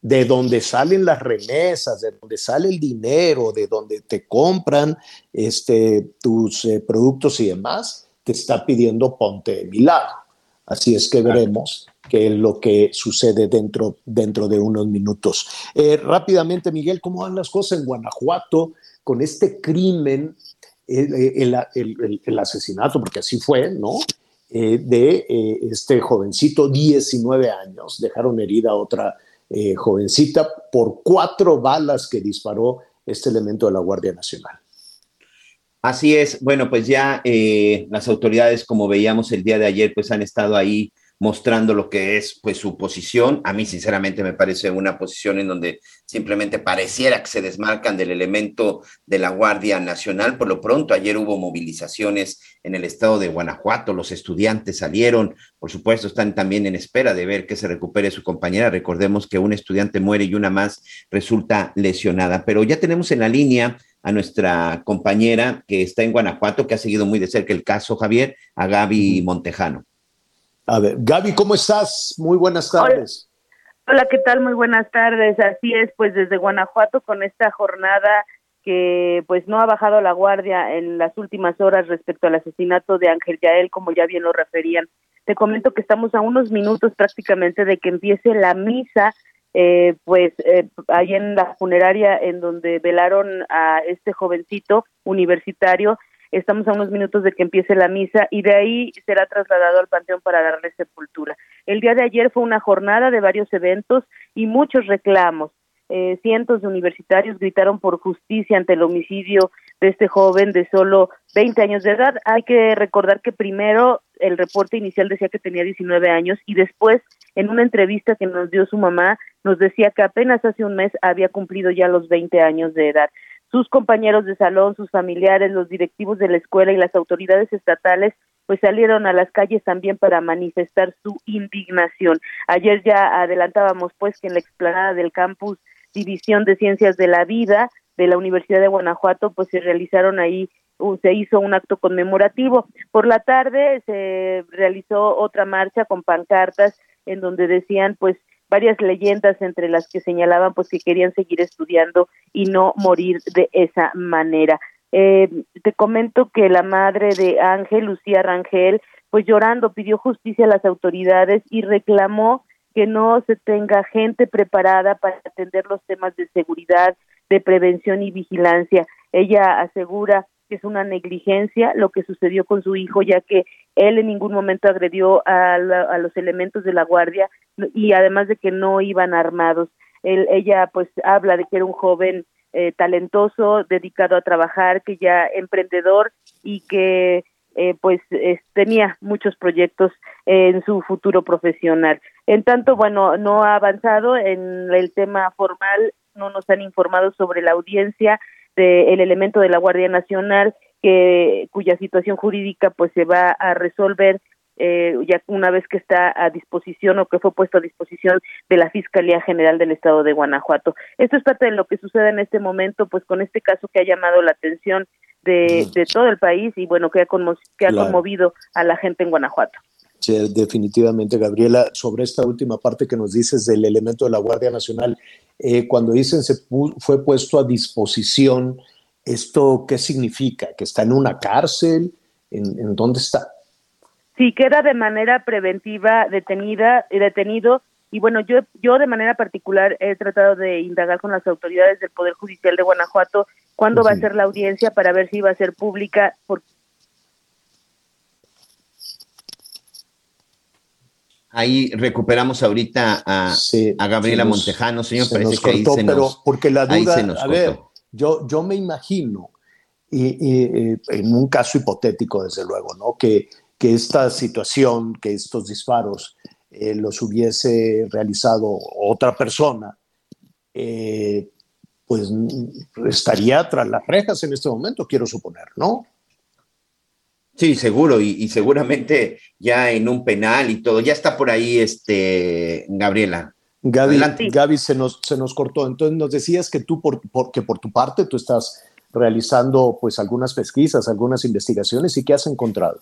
de donde salen las remesas, de donde sale el dinero, de donde te compran este, tus eh, productos y demás, te está pidiendo ponte de mi lado. Así es que veremos qué es lo que sucede dentro, dentro de unos minutos. Eh, rápidamente, Miguel, ¿cómo van las cosas en Guanajuato con este crimen, el, el, el, asesinato, porque así fue, ¿no? Eh, de eh, este jovencito, 19 años, dejaron herida a otra eh, jovencita por cuatro balas que disparó este elemento de la Guardia Nacional. Así es, bueno, pues ya las autoridades, como veíamos el día de ayer, pues han estado ahí mostrando lo que es pues su posición. A mí sinceramente me parece una posición en donde simplemente pareciera que se desmarcan del elemento de la Guardia Nacional. Por lo pronto, ayer hubo movilizaciones en el estado de Guanajuato, los estudiantes salieron, por supuesto, están también en espera de ver que se recupere su compañera. Recordemos que un estudiante muere y una más resulta lesionada, pero ya tenemos en la línea a nuestra compañera que está en Guanajuato, que ha seguido muy de cerca el caso, Javier, a Gaby Montejano. A ver, Gaby, ¿cómo estás? Muy buenas tardes. Hola. ¿qué tal? Muy buenas tardes. Así es, pues desde Guanajuato con esta jornada que pues no ha bajado la guardia en las últimas horas respecto al asesinato de Ángel Yael, como ya bien lo referían. Te comento que estamos a unos minutos prácticamente de que empiece la misa, eh, pues eh, ahí en la funeraria en donde velaron a este jovencito universitario Estamos a unos minutos de que empiece la misa y de ahí será trasladado al panteón para darle sepultura. El día de ayer fue una jornada de varios eventos y muchos reclamos. Eh, cientos de universitarios gritaron por justicia ante el homicidio de este joven de solo 20 años de edad. Hay que recordar que primero el reporte inicial decía que tenía 19 años y después en una entrevista que nos dio su mamá nos decía que apenas hace un mes había cumplido ya los 20 años de edad sus compañeros de salón, sus familiares, los directivos de la escuela y las autoridades estatales pues salieron a las calles también para manifestar su indignación. Ayer ya adelantábamos pues que en la explanada del campus División de Ciencias de la Vida de la Universidad de Guanajuato pues se realizaron ahí se hizo un acto conmemorativo. Por la tarde se realizó otra marcha con pancartas en donde decían pues varias leyendas entre las que señalaban pues que querían seguir estudiando y no morir de esa manera. Eh, te comento que la madre de Ángel, Lucía Rangel, pues llorando pidió justicia a las autoridades y reclamó que no se tenga gente preparada para atender los temas de seguridad, de prevención y vigilancia. Ella asegura que es una negligencia lo que sucedió con su hijo, ya que él en ningún momento agredió a, a los elementos de la guardia y además de que no iban armados. Él, ella pues habla de que era un joven eh, talentoso, dedicado a trabajar, que ya emprendedor y que eh, pues tenía muchos proyectos en su futuro profesional. En tanto, bueno, no ha avanzado en el tema formal, no nos han informado sobre la audiencia del elemento de la Guardia Nacional que cuya situación jurídica pues se va a resolver eh, ya una vez que está a disposición o que fue puesto a disposición de la Fiscalía General del Estado de Guanajuato. Esto es parte de lo que sucede en este momento, pues con este caso que ha llamado la atención de, de todo el país y bueno, que ha, que ha conmovido a la gente en Guanajuato. Definitivamente, Gabriela, sobre esta última parte que nos dices del elemento de la Guardia Nacional, eh, cuando dicen se fue puesto a disposición, ¿esto qué significa? ¿Que está en una cárcel? ¿En, en dónde está? Sí, queda de manera preventiva detenida, detenido Y bueno, yo, yo de manera particular he tratado de indagar con las autoridades del Poder Judicial de Guanajuato cuándo va a ser la audiencia para ver si va a ser pública. Por... Ahí recuperamos ahorita a, a Gabriela nos- Montejano, señor. se Parece nos que ahí cortó, se pero nos, porque la ahí duda, se a ver, yo, yo me imagino, y, y, eh, en un caso hipotético, desde luego, ¿no? Que, que esta situación, que estos disparos eh, los hubiese realizado otra persona, eh, pues estaría tras las rejas en este momento, quiero suponer, ¿no? Sí, seguro, y, y seguramente ya en un penal y todo. Ya está por ahí, este, Gabriela. Gaby, Adelante. Gaby, se, nos, se nos cortó. Entonces nos decías que tú, por, por- que por tu parte, tú estás realizando pues algunas pesquisas, algunas investigaciones y qué has encontrado.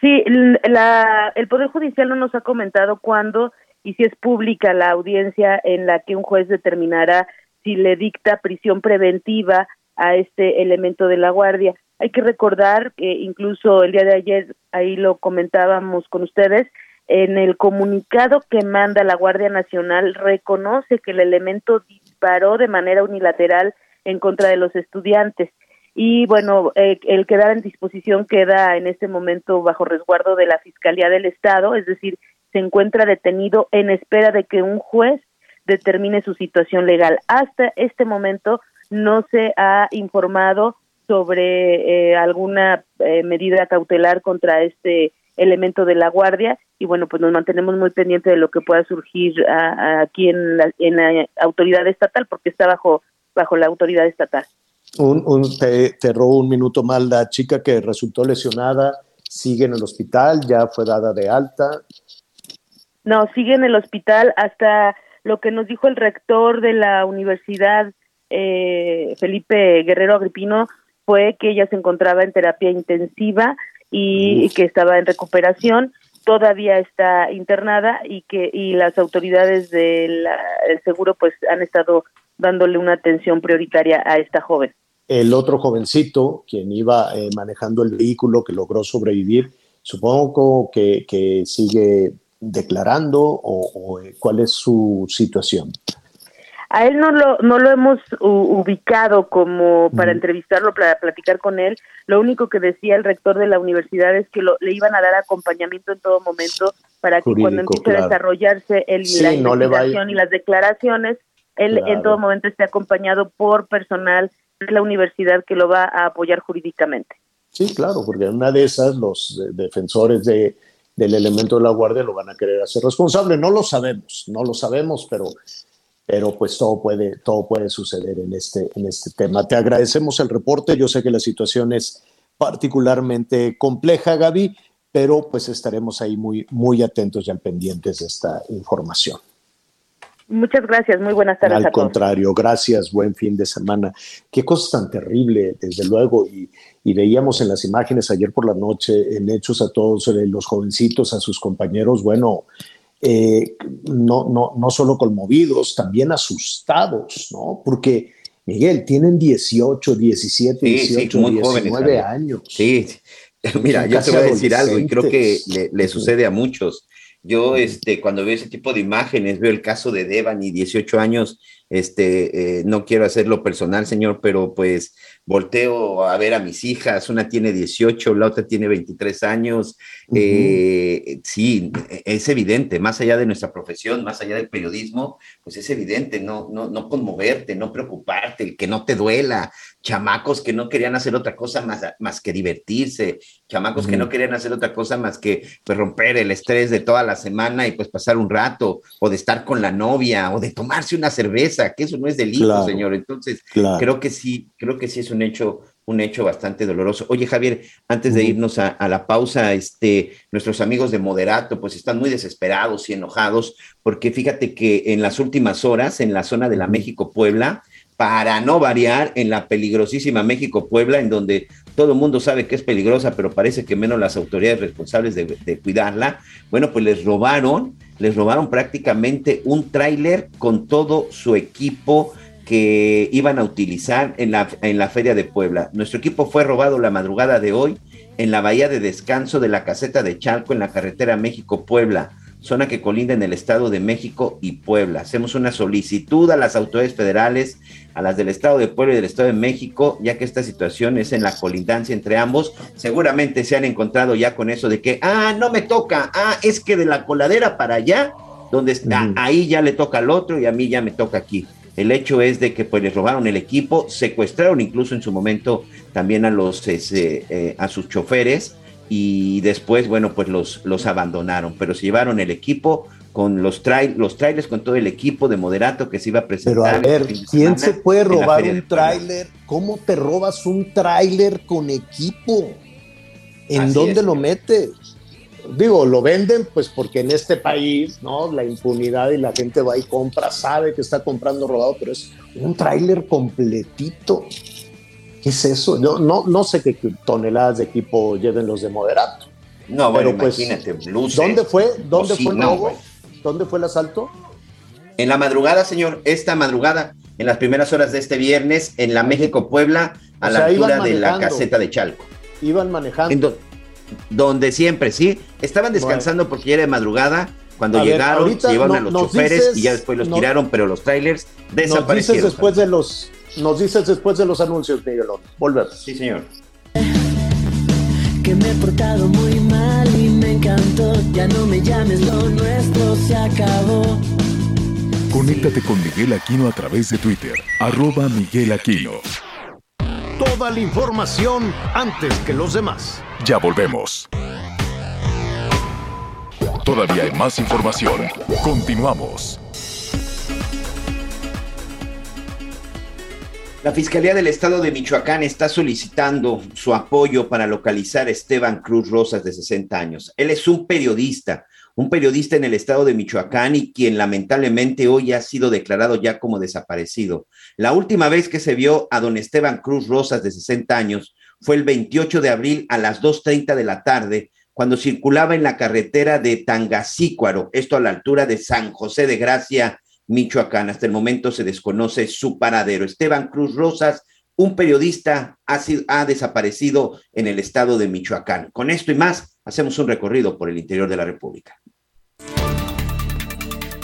Sí, la, el Poder Judicial no nos ha comentado cuándo y si es pública la audiencia en la que un juez determinará si le dicta prisión preventiva a este elemento de la Guardia. Hay que recordar que incluso el día de ayer, ahí lo comentábamos con ustedes, en el comunicado que manda la Guardia Nacional reconoce que el elemento disparó de manera unilateral en contra de los estudiantes y bueno, eh, el quedar en disposición queda en este momento bajo resguardo de la Fiscalía del Estado, es decir, se encuentra detenido en espera de que un juez determine su situación legal. Hasta este momento no se ha informado sobre eh, alguna eh, medida cautelar contra este elemento de la guardia y bueno pues nos mantenemos muy pendientes de lo que pueda surgir a- a- aquí en la, en la autoridad estatal porque está bajo bajo la autoridad estatal. Un, un- te, te un minuto más. La chica que resultó lesionada sigue en el hospital, ya fue dada de alta. No, sigue en el hospital hasta lo que nos dijo el rector de la universidad, eh, Felipe Guerrero Agripino, fue que ella se encontraba en terapia intensiva y, que estaba en recuperación. Todavía está internada y que y las autoridades del seguro pues han estado dándole una atención prioritaria a esta joven. El otro jovencito, quien iba eh, manejando el vehículo, que logró sobrevivir, supongo que, que sigue declarando o, o, eh, cuál es su situación. A él no lo, no lo hemos ubicado como para entrevistarlo, para platicar con él. Lo único que decía el rector de la universidad es que lo- le iban a dar acompañamiento en todo momento para que cuando empiece claro. a desarrollarse el, Sí, la no investigación y las declaraciones, él Claro. en todo momento esté acompañado por personal de la universidad que lo va a apoyar jurídicamente. Sí, claro, porque en una de esas los defensores de, del elemento de la guardia lo van a querer hacer responsable. No lo sabemos, no lo sabemos, pero, pero pues todo puede, todo puede suceder en este, en este tema. Te agradecemos el reporte. Yo sé que la situación es particularmente compleja, Gaby, pero pues estaremos ahí muy, muy atentos y al pendientes de esta información. Muchas gracias, muy buenas tardes Al a todos. contrario, gracias, buen fin de semana. Qué cosa tan terrible, desde luego, y, y veíamos en las imágenes ayer por la noche, en hechos a todos los jovencitos, a sus compañeros, bueno, eh, no, no, no solo conmovidos, también asustados, ¿no? Porque, Miguel, tienen 18, 17, Sí, sí, 18, muy 19 jóvenes, años. Sí, mira, yo te voy a decir algo y creo que le, le sucede a muchos. Yo, este, cuando veo ese tipo de imágenes, veo el caso de Devani, 18 años, este, eh, no quiero hacerlo personal, señor, pero pues volteo a ver a mis hijas, una tiene 18, la otra tiene 23 años. Eh, sí, es evidente, más allá de nuestra profesión, más allá del periodismo, pues es evidente, no, no, no conmoverte, no preocuparte, que no te duela, chamacos que no querían hacer otra cosa más, más que divertirse, chamacos que no querían hacer otra cosa más que pues, romper el estrés de toda la semana y pues pasar un rato, o de estar con la novia, o de tomarse una cerveza, que eso no es delito, Claro. señor. Entonces, Claro. creo que sí, creo que sí es un hecho, un hecho bastante doloroso. Oye, Javier, antes de irnos a, a la pausa, este, nuestros amigos de Moderato, pues están muy desesperados y enojados, porque fíjate que en las últimas horas, en la zona de la México-Puebla, para no variar en la peligrosísima México-Puebla, en donde todo el mundo sabe que es peligrosa, pero parece que menos las autoridades responsables de, de cuidarla, bueno, pues les robaron, les robaron prácticamente un tráiler con todo su equipo que iban a utilizar en la, en la Feria de Puebla. Nuestro equipo fue robado la madrugada de hoy en la bahía de descanso de la caseta de Chalco en la carretera México-Puebla. Zona que colinda en el Estado de México y Puebla. Hacemos una solicitud a las autoridades federales, a las del Estado de Puebla y del Estado de México, ya que esta situación es en la colindancia entre ambos. Seguramente se han encontrado ya con eso de que, ah, no me toca, ah, es que de la coladera para allá, donde está, ahí ya le toca al otro y a mí ya me toca aquí. El hecho es de que pues les robaron el equipo, secuestraron incluso en su momento también a los ese, eh, a sus choferes y después, bueno, pues los, los abandonaron, pero se llevaron el equipo con los, trail, los trailers, con todo el equipo de moderato que se iba a presentar. Pero a ver, ¿quién se puede robar un tráiler? ¿Cómo te robas un tráiler con equipo? ¿En Así dónde es. lo metes? Digo, lo venden pues porque en este país, ¿no? La impunidad y la gente va y compra, sabe que está comprando robado, pero es un tráiler completito. ¿Qué es eso? Yo no, no sé qué toneladas de equipo lleven los de moderato. No, bueno, Pero, pues, imagínate, luces, ¿Dónde fue? ¿Dónde fue el robo? ¿Dónde fue el asalto? En la madrugada, señor, esta madrugada, en las primeras horas de este viernes, en la México-Puebla, a O la sea, altura de la caseta de Chalco. Iban manejando. En do- donde siempre, sí. Estaban descansando porque ya era de madrugada. Cuando A ver, llegaron, se llevaron no- a los choferes dices- y ya después los no- tiraron, pero los trailers Nos dices desaparecieron. después de los, nos dices después de los anuncios, Miguelón. Volvemos. Sí, señor. Que me he portado muy mal y me encantó. Ya no me llames, lo nuestro se acabó. Conéctate con Miguel Aquino a través de Twitter, arroba Miguel Aquino. Toda la información antes que los demás. Ya volvemos. Todavía hay más información. Continuamos. La Fiscalía del Estado de Michoacán está solicitando su apoyo para localizar a Esteban Cruz Rosas, de 60 años. Él es un periodista, un periodista en el Estado de Michoacán y quien lamentablemente hoy ha sido declarado ya como desaparecido. La última vez que se vio a don Esteban Cruz Rosas, de 60 años, fue el 28 de abril a las 2.30 de la tarde, cuando circulaba en la carretera de Tangasícuaro, esto a la altura de San José de Gracia, Michoacán. Hasta el momento se desconoce su paradero. Esteban Cruz Rosas, un periodista, ha, desaparecido en el estado de Michoacán. Con esto y más, hacemos un recorrido por el interior de la República.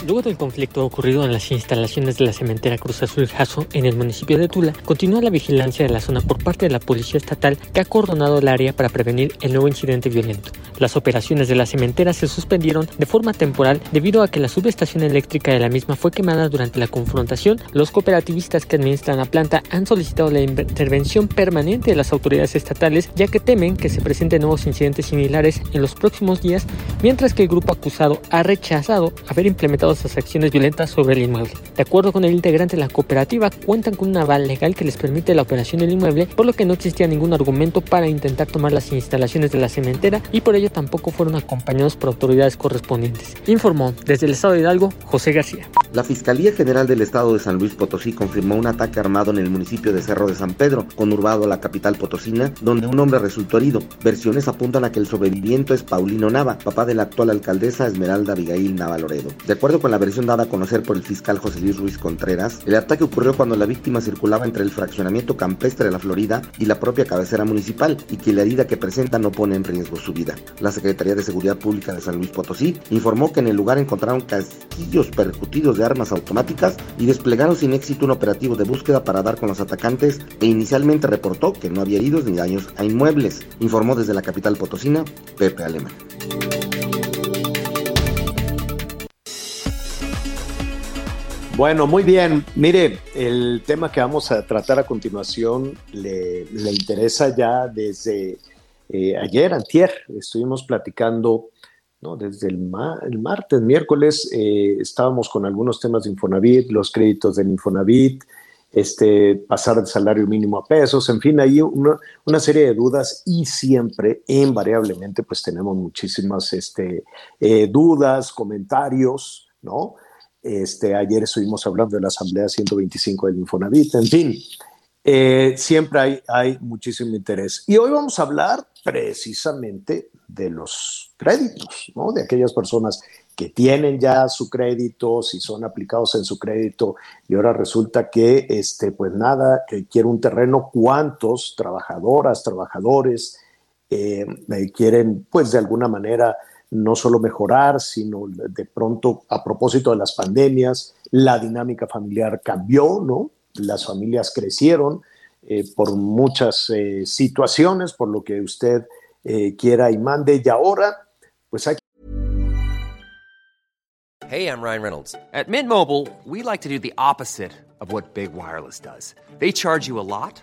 Luego del conflicto ocurrido en las instalaciones de la cementera Cruz Azul Jaso en el municipio de Tula, continúa la vigilancia de la zona por parte de la Policía Estatal que ha coordonado el área para prevenir el nuevo incidente violento. Las operaciones de la cementera se suspendieron de forma temporal debido a que la subestación eléctrica de la misma fue quemada durante la confrontación. Los cooperativistas que administran la planta han solicitado la intervención permanente de las autoridades estatales ya que temen que se presenten nuevos incidentes similares en los próximos días, mientras que el grupo acusado ha rechazado haber implementado esas acciones violentas sobre el inmueble. De acuerdo con el integrante de la cooperativa, cuentan con un aval legal que les permite la operación del inmueble, por lo que no existía ningún argumento para intentar tomar las instalaciones de la cementera y por ello tampoco fueron acompañados por autoridades correspondientes. Informó desde el estado de Hidalgo José García. La Fiscalía General del Estado de San Luis Potosí confirmó un ataque armado en el municipio de Cerro de San Pedro, conurbado a la capital potosina, donde un hombre resultó herido. Versiones apuntan a que el sobreviviente es Paulino Nava, papá de la actual alcaldesa Esmeralda Abigail Nava Loredo. De acuerdo con la versión dada a conocer por el fiscal José Luis Ruiz Contreras, el ataque ocurrió cuando la víctima circulaba entre el fraccionamiento campestre de la Florida y la propia cabecera municipal y que la herida que presenta no pone en riesgo su vida. La Secretaría de Seguridad Pública de San Luis Potosí informó que en el lugar encontraron casquillos percutidos de armas automáticas y desplegaron sin éxito un operativo de búsqueda para dar con los atacantes e inicialmente reportó que no había heridos ni daños a inmuebles, informó desde la capital potosina Pepe Alemán. Bueno, muy bien. Mire, el tema que vamos a tratar a continuación le, interesa ya desde eh, ayer, antier. Estuvimos platicando, ¿no? Desde el, ma- el martes, miércoles, eh, estábamos con algunos temas de Infonavit, los créditos del Infonavit, este, pasar del salario mínimo a pesos, en fin, hay una, una serie de dudas y siempre, invariablemente, pues tenemos muchísimas este, eh, dudas, comentarios, ¿no? Este, ayer estuvimos hablando de la Asamblea 125 del Infonavit, en fin, eh, siempre hay, hay muchísimo interés. Y hoy vamos a hablar precisamente de los créditos, ¿no? De aquellas personas que tienen ya su crédito, si son aplicados en su crédito, y ahora resulta que, este, pues nada, que quiere un terreno, cuántos trabajadoras, trabajadores eh, quieren, pues de alguna manera, no solo mejorar, sino de pronto a propósito de las pandemias, la dinámica familiar cambió, ¿no? Las familias crecieron eh, por muchas eh, situaciones, por lo que usted eh, quiera y mande. Y ahora, pues hay Hey, I'm Ryan Reynolds. At Mint Mobile, we like to do the opposite of what Big Wireless does. They charge you a lot,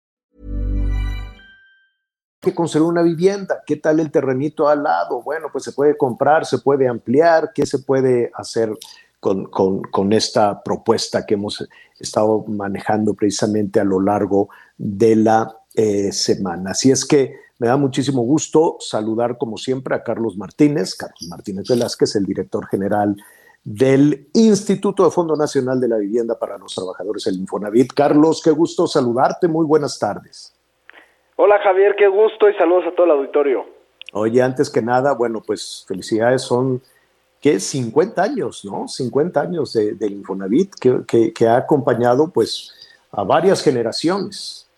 que construir una vivienda. ¿Qué tal el terrenito al lado? Bueno, pues se puede comprar, se puede ampliar. ¿Qué se puede hacer con, con, esta propuesta que hemos estado manejando precisamente a lo largo de la eh, semana? Así es que me da muchísimo gusto saludar, como siempre, a Carlos Martínez, Carlos Martínez Velázquez, el director general del Instituto de Fondo Nacional de la Vivienda para los Trabajadores, el Infonavit. Carlos, qué gusto saludarte. Muy buenas tardes. Hola Javier, qué gusto y saludos a todo el auditorio. Oye, antes que nada, bueno, pues felicidades, son, ¿qué? 50 años, ¿no? 50 años de, del Infonavit que, que, que, ha acompañado pues a varias generaciones.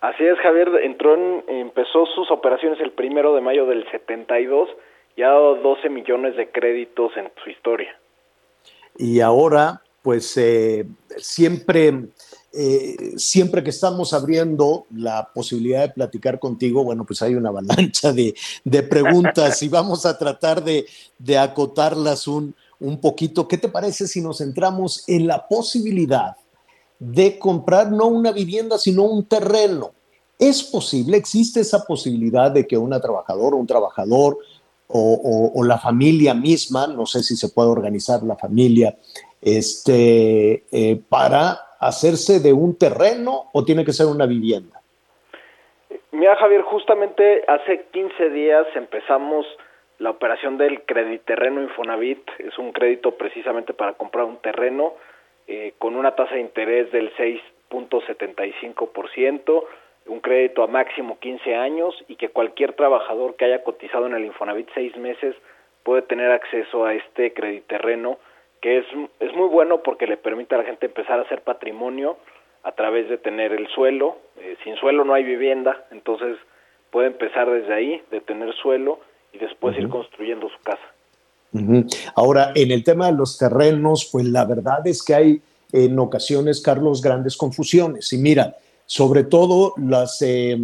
Así es, Javier, entró en, empezó sus operaciones el primero de mayo del 72 y ha dado 12 millones de créditos en su historia. Y ahora, pues eh, siempre eh, siempre que estamos abriendo la posibilidad de platicar contigo, bueno, pues hay una avalancha de, preguntas y vamos a tratar de, de acotarlas un, un poquito. ¿Qué te parece si nos centramos en la posibilidad de comprar no una vivienda, sino un terreno? ¿Es posible? ¿Existe esa posibilidad de que una trabajadora, un trabajador o, o, o la familia misma, no sé si se puede organizar la familia, este, eh, para hacerse de un terreno o tiene que ser una vivienda? Mira, Javier, justamente hace 15 días empezamos la operación del Crediterreno Infonavit. Es un crédito precisamente para comprar un terreno eh, con una tasa de interés del 6.75%, un crédito a máximo 15 años y que cualquier trabajador que haya cotizado en el Infonavit seis meses puede tener acceso a este Crediterreno que es, es muy bueno porque le permite a la gente empezar a hacer patrimonio a través de tener el suelo. Eh, sin suelo no hay vivienda, entonces puede empezar desde ahí, de tener suelo y después uh -huh. ir construyendo su casa. Uh -huh. Ahora, en el tema de los terrenos, pues la verdad es que hay en ocasiones, Carlos, grandes confusiones. Y mira, sobre todo las, eh,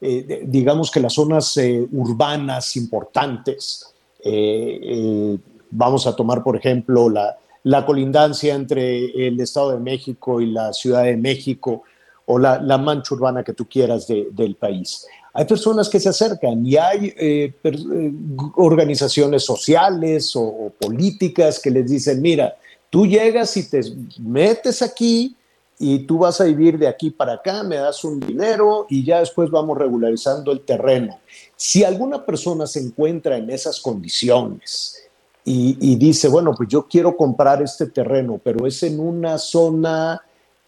eh, digamos que las zonas eh, urbanas importantes, eh, vamos a tomar, por ejemplo, la, la, colindancia entre el Estado de México y la Ciudad de México o la, la mancha urbana que tú quieras de, del país. Hay personas que se acercan y hay eh, eh, organizaciones sociales o, o, políticas que les dicen, mira, tú llegas y te metes aquí y tú vas a vivir de aquí para acá, me das un dinero y ya después vamos regularizando el terreno. Si alguna persona se encuentra en esas condiciones, y, y, dice, bueno, pues yo quiero comprar este terreno, pero es en una zona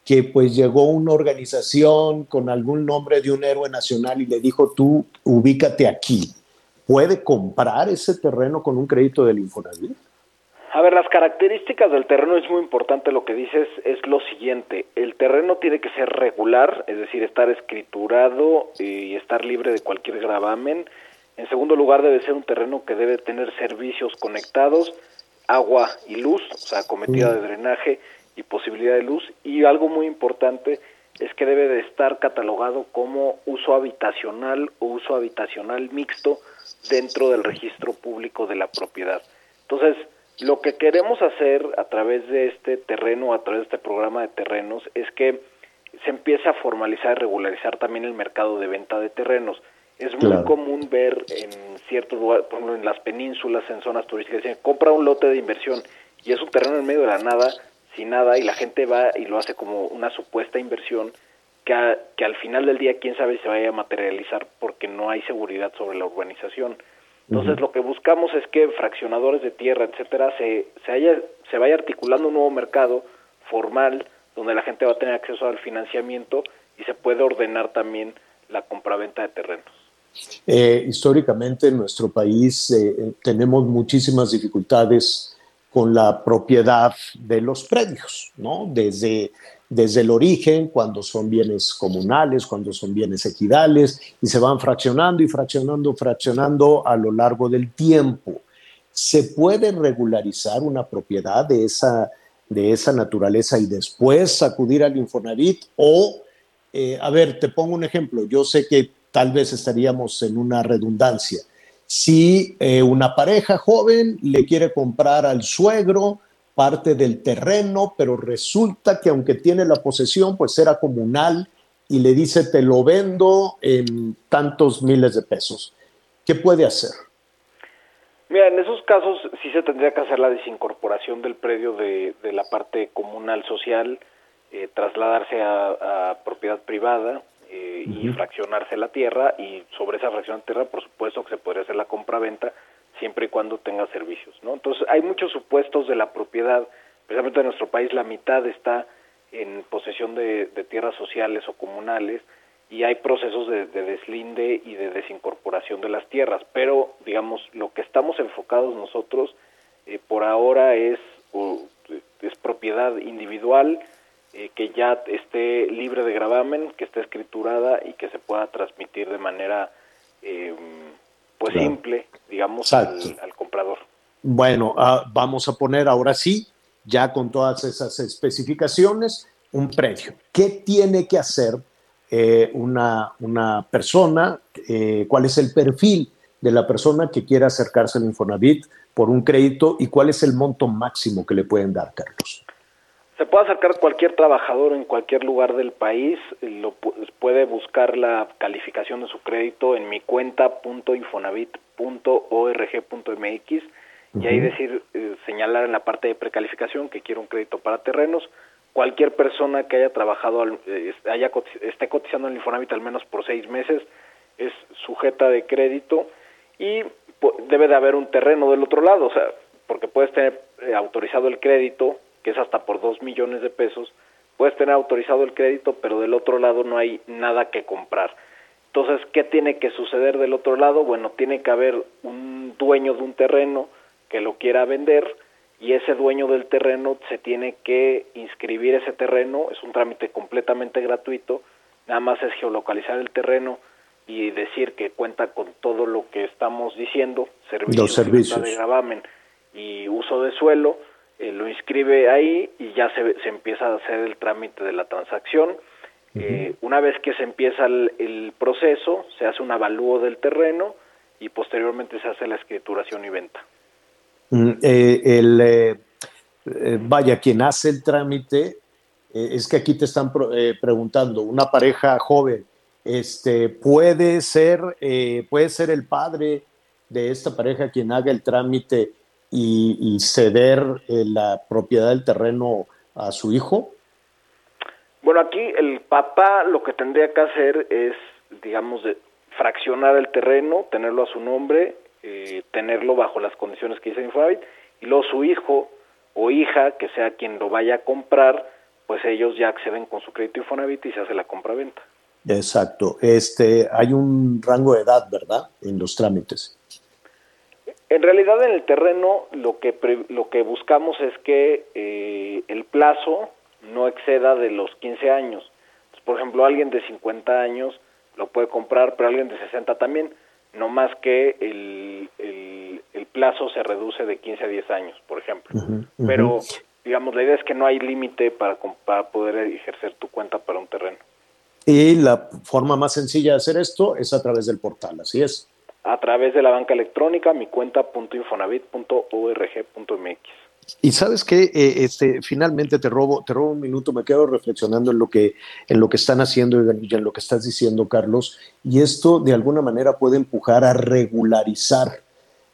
que pues llegó una organización con algún nombre de un héroe nacional y le dijo, tú ubícate aquí. ¿Puede comprar ese terreno con un crédito del Infonavit? A ver, las características del terreno es muy importante lo que dices, es lo siguiente, el terreno tiene que ser regular, es decir, estar escriturado y estar libre de cualquier gravamen, en segundo lugar, debe ser un terreno que debe tener servicios conectados, agua y luz, o sea, cometida de drenaje y posibilidad de luz. Y algo muy importante es que debe de estar catalogado como uso habitacional o uso habitacional mixto dentro del registro público de la propiedad. Entonces, lo que queremos hacer a través de este terreno, a través de este programa de terrenos, es que se empiece a formalizar y regularizar también el mercado de venta de terrenos. Es muy claro. común ver en ciertos lugares, por ejemplo en las penínsulas, en zonas turísticas, dicen, compra un lote de inversión y es un terreno en medio de la nada, sin nada, y la gente va y lo hace como una supuesta inversión que, a, que al final del día quién sabe si se vaya a materializar porque no hay seguridad sobre la urbanización. Entonces uh -huh. lo que buscamos es que fraccionadores de tierra, etcétera, se, se, haya, se vaya articulando un nuevo mercado formal donde la gente va a tener acceso al financiamiento y se puede ordenar también la compraventa de terrenos. Eh, históricamente en nuestro país eh, tenemos muchísimas dificultades con la propiedad de los predios, ¿no? Desde, desde el origen, cuando son bienes comunales, cuando son bienes equidales, y se van fraccionando y fraccionando, fraccionando a lo largo del tiempo. ¿Se puede regularizar una propiedad de esa, de esa naturaleza y después acudir al Infonavit? O, eh, a ver, te pongo un ejemplo, yo sé que tal vez estaríamos en una redundancia. Si eh, una pareja joven le quiere comprar al suegro parte del terreno, pero resulta que aunque tiene la posesión, pues era comunal y le dice te lo vendo en tantos miles de pesos. ¿Qué puede hacer? Mira, en esos casos sí se tendría que hacer la desincorporación del predio de, la parte comunal social, eh, trasladarse a, propiedad privada eh, y fraccionarse la tierra y sobre esa fracción de tierra, por supuesto que se podría hacer la compra-venta siempre y cuando tenga servicios, ¿no? Entonces hay muchos supuestos de la propiedad, precisamente en nuestro país la mitad está en posesión de, tierras sociales o comunales y hay procesos de, deslinde y de desincorporación de las tierras, pero digamos lo que estamos enfocados nosotros eh, por ahora es, es propiedad individual, eh, que ya esté libre de gravamen, que esté escriturada y que se pueda transmitir de manera eh, pues simple, digamos, al, comprador. Bueno, ah, vamos a poner ahora sí, ya con todas esas especificaciones, un precio. ¿Qué tiene que hacer eh, una, una, persona? ¿Cuál es el perfil de la persona que quiera acercarse al Infonavit por un crédito y cuál es el monto máximo que le pueden dar, Carlos? Se puede acercar cualquier trabajador en cualquier lugar del país, lo puede buscar la calificación de su crédito en mi cuenta.infonavit.org.mx y ahí decir, eh, señalar en la parte de precalificación que quiere un crédito para terrenos. Cualquier persona que haya trabajado, eh, haya, esté cotizando en Infonavit al menos por seis meses es sujeta de crédito y debe de haber un terreno del otro lado, o sea, porque puedes tener eh, autorizado el crédito que es hasta por dos millones de pesos, puedes tener autorizado el crédito, pero del otro lado no hay nada que comprar. Entonces, ¿qué tiene que suceder del otro lado? Bueno, tiene que haber un dueño de un terreno que lo quiera vender y ese dueño del terreno se tiene que inscribir ese terreno, es un trámite completamente gratuito, nada más es geolocalizar el terreno y decir que cuenta con todo lo que estamos diciendo, servicios, servicios. de gravamen y uso de suelo, eh, lo inscribe ahí y ya se, se, empieza a hacer el trámite de la transacción. Eh, una vez que se empieza el, proceso, se hace un avalúo del terreno y posteriormente se hace la escrituración y venta. Mm, eh, el, vaya, quien hace el trámite, es que aquí te están preguntando, una pareja joven, este, puede ser, puede ser el padre de esta pareja quien haga el trámite y, ceder eh, la propiedad del terreno a su hijo? Bueno, aquí el papá lo que tendría que hacer es, digamos, de fraccionar el terreno, tenerlo a su nombre, eh, tenerlo bajo las condiciones que dice Infonavit, y luego su hijo o hija, que sea quien lo vaya a comprar, pues ellos ya acceden con su crédito Infonavit y se hace la compra-venta. Exacto. Este, hay un rango de edad, ¿verdad? En los trámites. En realidad en el terreno lo que, lo que buscamos es que eh, el plazo no exceda de los 15 años. por ejemplo, alguien de 50 años lo puede comprar, pero alguien de 60 también, no más que el, el, plazo se reduce de 15 a 10 años, por ejemplo. Pero, digamos, la idea es que no hay límite para, para poder ejercer tu cuenta para un terreno. Y la forma más sencilla de hacer esto es a través del portal, así es a través de la banca electrónica, mi cuenta.infonavit.org.mx. Y sabes que eh, este, finalmente te robo, te robo un minuto, me quedo reflexionando en lo que, en lo que están haciendo y en lo que estás diciendo, Carlos, y esto de alguna manera puede empujar a regularizar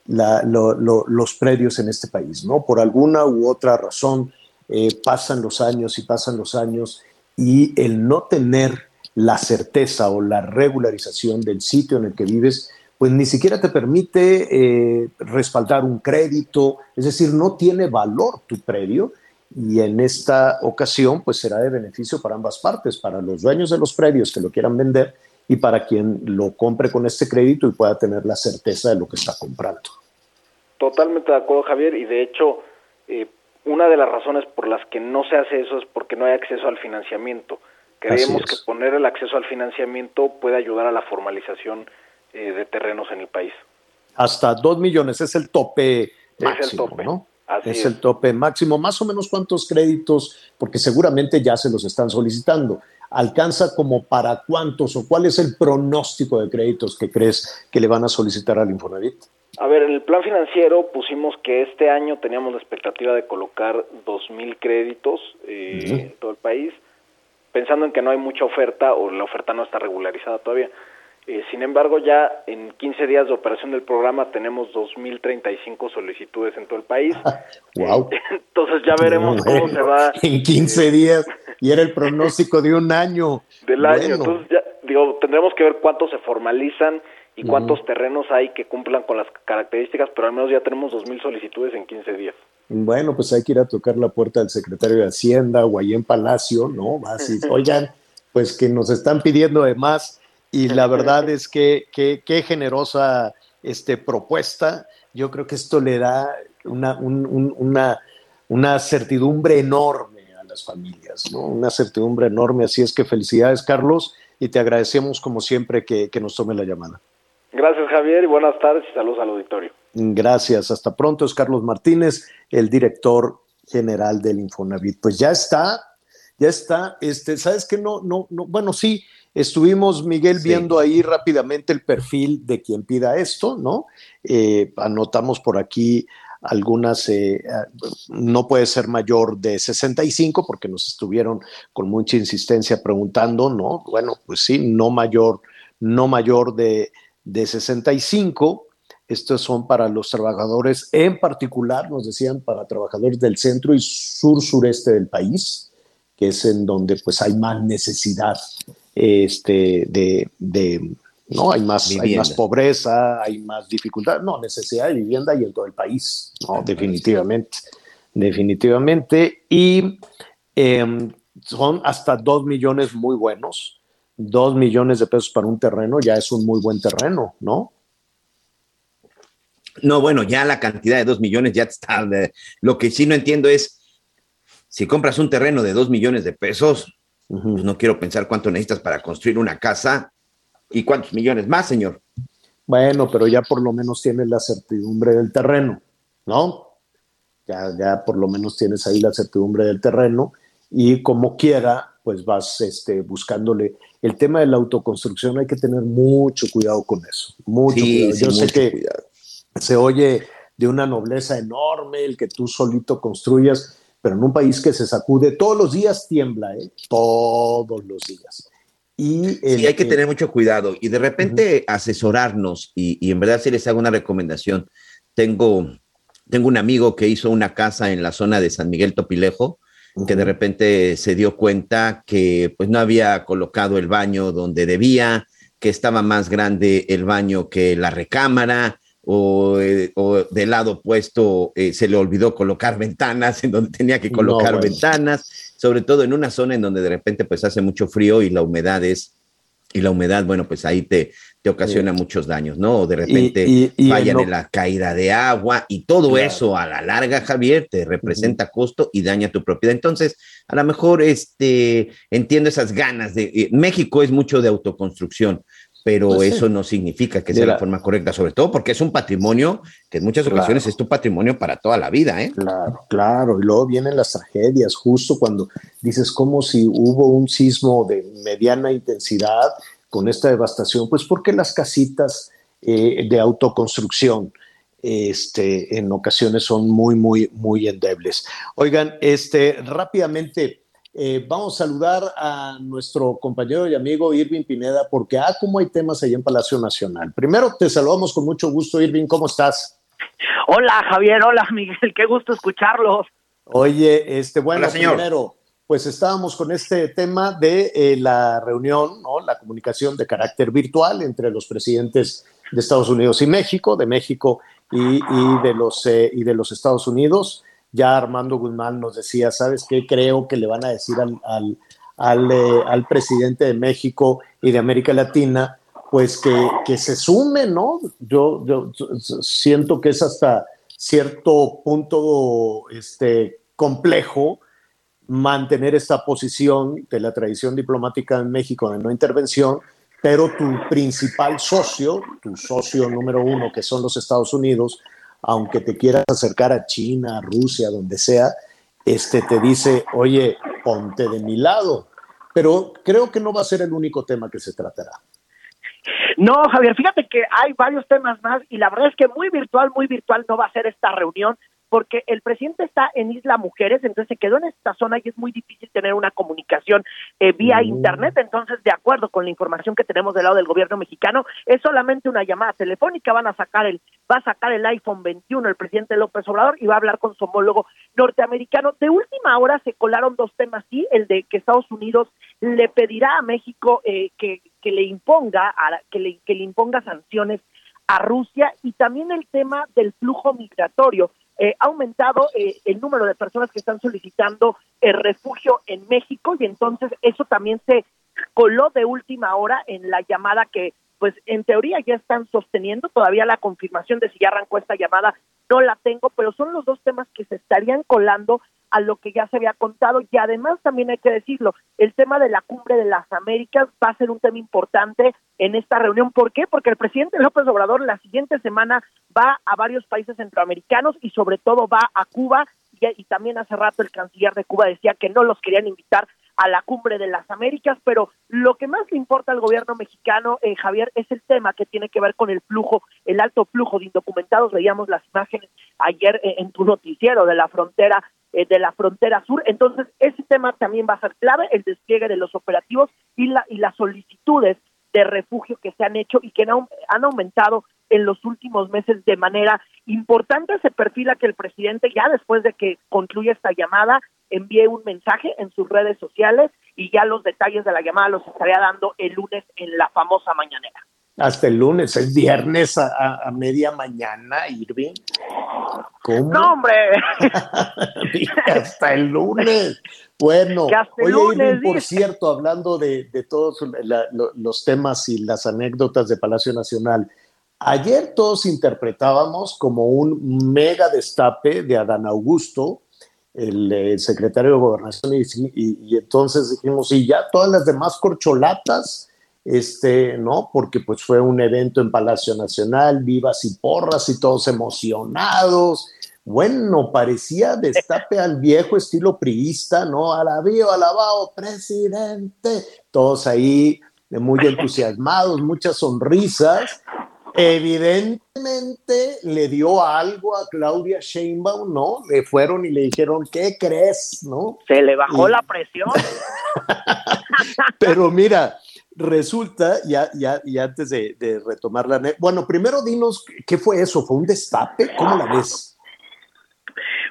los predios en este país, ¿no? Por alguna u otra razón eh, pasan los años y pasan los años y el no tener la certeza o la regularización del sitio en el que vives pues ni siquiera te permite eh, respaldar un crédito, es decir, no tiene valor tu predio y en esta ocasión pues será de beneficio para ambas partes, para los dueños de los predios que lo quieran vender y para quien lo compre con este crédito y pueda tener la certeza de lo que está comprando. Totalmente de acuerdo, Javier, y de hecho, eh, una de las razones por las que no se hace eso es porque no hay acceso al financiamiento. Creemos que poner el acceso al financiamiento puede ayudar a la formalización eh, de terrenos en el país. Hasta dos millones es el tope máximo, es el tope. ¿no? es, el tope máximo. Más o menos cuántos créditos, porque seguramente ya se los están solicitando. ¿Alcanza como para cuántos o cuál es el pronóstico de créditos que crees que le van a solicitar al Infonavit? A ver, en el plan financiero pusimos que este año teníamos la expectativa de colocar 2.000 créditos eh, en todo el país, pensando en que no hay mucha oferta o la oferta no está regularizada todavía. Eh, sin embargo, ya en 15 días de operación del programa tenemos 2.035 solicitudes en todo el país. ¡Wow! Entonces ya veremos cómo se va. En 15 días, y era el pronóstico de un año. Del año. Entonces, ya, digo, tendremos que ver cuántos se formalizan y cuántos terrenos hay que cumplan con las características, pero al menos ya tenemos 2.000 solicitudes en 15 días. Bueno, pues hay que ir a tocar la puerta del secretario de Hacienda o ahí en Palacio, ¿no? Así, oigan, pues que nos están pidiendo de más y la verdad es que qué generosa este, propuesta. Yo creo que esto le da una, una, una certidumbre enorme a las familias, ¿no? Una certidumbre enorme. Así es que felicidades, Carlos, y te agradecemos como siempre que, que nos tome la llamada. Gracias, Javier, y buenas tardes y saludos al auditorio. Gracias. Hasta pronto. Es Carlos Martínez, el director general del Infonavit. Pues ya está, ya está. Este, ¿sabes qué? No, no, no. Bueno, sí, estuvimos, Miguel, viendo ahí rápidamente el perfil de quien pida esto, ¿no? Eh, anotamos por aquí algunas, eh, no puede ser mayor de 65 porque nos estuvieron con mucha insistencia preguntando, ¿no? Bueno, pues sí, no mayor, no mayor de de 65. Estos son para los trabajadores, en particular, nos decían, para trabajadores del centro y sur-sureste del país, que es en donde pues hay más necesidad este, de, no hay más, hay más pobreza, hay más dificultad, no, necesidad de vivienda y en todo el país, no, definitivamente, definitivamente. Y em, son hasta dos millones muy buenos dos millones de pesos para un terreno ya es un muy buen terreno, ¿no? No, bueno, ya la cantidad de dos millones ya está. lo que sí no entiendo es, si compras un terreno de dos millones de pesos, pues no quiero pensar cuánto necesitas para construir una casa y cuántos millones más, señor. Bueno, pero ya por lo menos tienes la certidumbre del terreno, ¿no? Ya, ya por lo menos tienes ahí la certidumbre del terreno y como quiera, pues vas este, buscándole. El tema de la autoconstrucción hay que tener mucho cuidado con eso, mucho cuidado. Yo sé que se oye de una nobleza enorme el que tú solito construyas, pero en un país que se sacude todos los días tiembla, ¿eh? todos los días. Y sí, hay que tener mucho cuidado y de repente asesorarnos y, y, en verdad si les hago una recomendación. Tengo, tengo un amigo que hizo una casa en la zona de San Miguel Topilejo, que de repente se dio cuenta que pues no había colocado el baño donde debía, que estaba más grande el baño que la recámara, o, eh, del lado opuesto eh, se le olvidó colocar ventanas en donde tenía que colocar ventanas, sobre todo en una zona en donde de repente pues hace mucho frío y la humedad es y la humedad, bueno, pues ahí te, te ocasiona muchos daños, ¿no? O de repente fallan en, la caída de agua y todo eso a la larga, Javier, te representa costo y daña tu propiedad. Entonces, a lo mejor este, entiendo esas ganas de... Eh, México es mucho de autoconstrucción, pero pues eso no significa que sea la forma correcta, sobre todo porque es un patrimonio que en muchas ocasiones es tu patrimonio para toda la vida, ¿eh? Claro, claro, y luego vienen las tragedias, justo cuando dices como si hubo un sismo de mediana intensidad con esta devastación, pues porque las casitas eh, de autoconstrucción este, en ocasiones son muy, muy, muy endebles. Oigan, este, rápidamente, eh, vamos a saludar a nuestro compañero y amigo Irving Pineda, porque, ah, como hay temas ahí en Palacio Nacional. Primero, te saludamos con mucho gusto, Irving, ¿cómo estás? Hola, Javier, hola, Miguel, qué gusto escucharlos. Oye, este, bueno, primero, pues estábamos con este tema de eh, la reunión, ¿no? la comunicación de carácter virtual entre los presidentes de Estados Unidos y México, de México y, de, los, eh, y de los Estados Unidos ya Armando Guzmán nos decía, ¿sabes qué? Creo que le van a decir al, al, al, eh, presidente de México y de América Latina, pues que, que se sume, ¿no? Yo, yo siento que es hasta cierto punto este, complejo mantener esta posición de la tradición diplomática en México de no intervención, pero tu principal socio, tu socio número uno, que son los Estados Unidos, aunque te quieras acercar a China, Rusia, donde sea, este te dice, oye, ponte de mi lado. Pero creo que no va a ser el único tema que se tratará. No, Javier, fíjate que hay varios temas más y la verdad es que muy virtual, muy virtual no va a ser esta reunión porque el presidente está en Isla Mujeres, entonces se quedó en esta zona y es muy difícil tener una comunicación eh, vía internet, entonces de acuerdo con la información que tenemos del lado del gobierno mexicano, es solamente una llamada telefónica, van a sacar el, va a sacar el iPhone 21 el presidente López Obrador y va a hablar con su homólogo norteamericano. De última hora se colaron dos temas, sí, el de que Estados Unidos le pedirá a México eh, que, que le imponga, a, que, le, que le imponga sanciones a Rusia y también el tema del flujo migratorio. Eh, ha aumentado eh, el número de personas que están solicitando el refugio en México y entonces eso también se coló de última hora en la llamada que pues en teoría ya están sosteniendo. Todavía la confirmación de si ya arrancó esta llamada no la tengo, pero son los dos temas que se estarían colando a lo que ya se había contado y además también hay que decirlo, el tema de la cumbre de las Américas va a ser un tema importante en esta reunión. ¿Por qué? Porque el presidente López Obrador la siguiente semana va a varios países centroamericanos y sobre todo va a Cuba y, y también hace rato el canciller de Cuba decía que no los querían invitar a la cumbre de las Américas, pero lo que más le importa al gobierno mexicano, eh, Javier, es el tema que tiene que ver con el flujo, el alto flujo de indocumentados. Veíamos las imágenes ayer eh, en tu noticiero de la frontera eh, de la frontera sur. Entonces, ese tema también va a ser clave, el despliegue de los operativos y, la, y las solicitudes de refugio que se han hecho y que han, han aumentado en los últimos meses de manera importante. Se perfila que el presidente, ya después de que concluya esta llamada, envíe un mensaje en sus redes sociales y ya los detalles de la llamada los estaría dando el lunes en la famosa mañanera. Hasta el lunes, es viernes a, a, media mañana, Irving. ¿Cómo? No, hombre. hasta el lunes. Bueno, oye, lunes, Irving, por cierto, hablando de, de todos la, lo, los temas y las anécdotas de Palacio Nacional, ayer todos interpretábamos como un mega destape de Adán Augusto, el, el secretario de Gobernación, y, y, y entonces dijimos, y ya todas las demás corcholatas este, ¿no? Porque pues fue un evento en Palacio Nacional, vivas y porras y todos emocionados. Bueno, parecía destape al viejo estilo priista, ¿no? Alabío, alabado, presidente. Todos ahí muy entusiasmados, muchas sonrisas. Evidentemente le dio algo a Claudia Sheinbaum, ¿no? Le fueron y le dijeron, ¿qué crees? ¿No? Se le bajó Y- la presión. Pero mira, resulta, ya, ya, y antes de, de retomar la... Bueno, primero dinos, ¿qué fue eso? ¿Fue un destape? ¿Cómo la ves?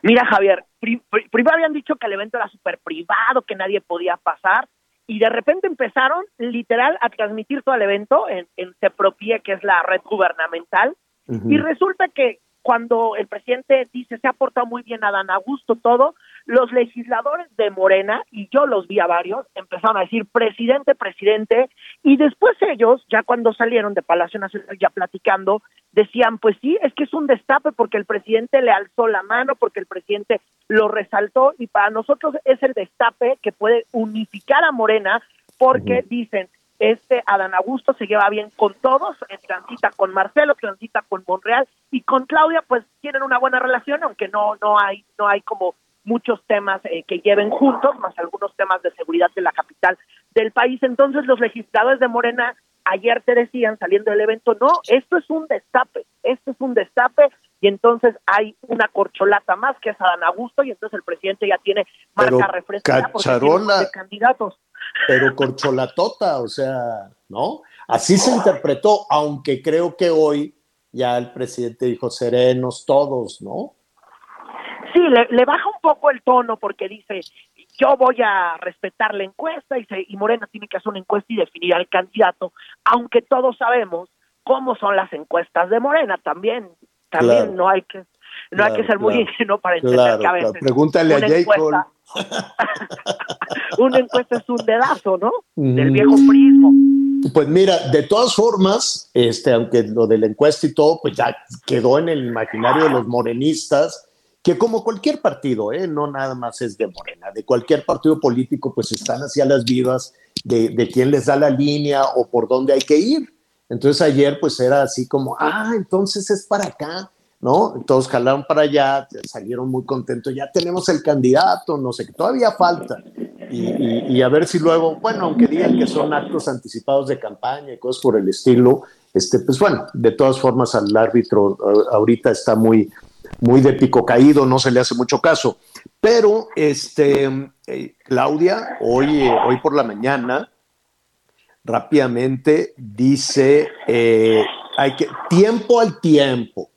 Mira, Javier, pri- pri- primero habían dicho que el evento era súper privado, que nadie podía pasar, y de repente empezaron literal a transmitir todo el evento en, en CEPROPIE, que es la red gubernamental, y resulta que cuando el presidente dice se ha portado muy bien Adán Augusto, todo, los legisladores de Morena, y yo los vi a varios, empezaron a decir presidente, presidente, y después ellos, ya cuando salieron de Palacio Nacional, ya platicando, decían, pues sí, es que es un destape porque el presidente le alzó la mano, porque el presidente lo resaltó, y para nosotros es el destape que puede unificar a Morena, porque dicen, este Adán Augusto se lleva bien con todos, eh, transita con Marcelo, transita con Monreal y con Claudia, pues tienen una buena relación, aunque no no hay no hay como muchos temas eh, que lleven juntos, más algunos temas de seguridad de la capital del país. Entonces los legisladores de Morena ayer te decían saliendo del evento, no, esto es un destape, esto es un destape y entonces hay una corcholata más que es Adán Augusto y entonces el presidente ya tiene marca refrescada de candidatos. Pero corcholatota, o sea, ¿no? Así se interpretó, aunque creo que hoy ya el presidente dijo serenos todos, ¿no? Sí, le, le baja un poco el tono porque dice, yo voy a respetar la encuesta y, se- y Morena tiene que hacer una encuesta y definir al candidato, aunque todos sabemos cómo son las encuestas de Morena también, también Claro. no hay que no hay que ser muy ingenuo para entender que a veces. Pregúntale a una J. encuesta- una encuesta es un dedazo, ¿no? Del viejo prismo. Pues mira, de todas formas, este, aunque lo de la encuesta y todo, pues ya quedó en el imaginario de los morenistas, que como cualquier partido, ¿eh? no nada más es de Morena, de cualquier partido político, pues están hacia las vivas de, de quién les da la línea o por dónde hay que ir. Entonces ayer pues era así como, ah, entonces es para acá, ¿no? Todos jalaron para allá, salieron muy contentos, ya tenemos el candidato, no sé, que todavía falta. Y, a ver si luego, bueno, aunque digan que son actos anticipados de campaña y cosas por el estilo, este, pues bueno, de todas formas al árbitro ahorita está muy, muy de pico caído, no se le hace mucho caso. Pero, este, eh, Claudia, hoy, eh, hoy por la mañana, rápidamente dice, eh, hay que, tiempo al tiempo,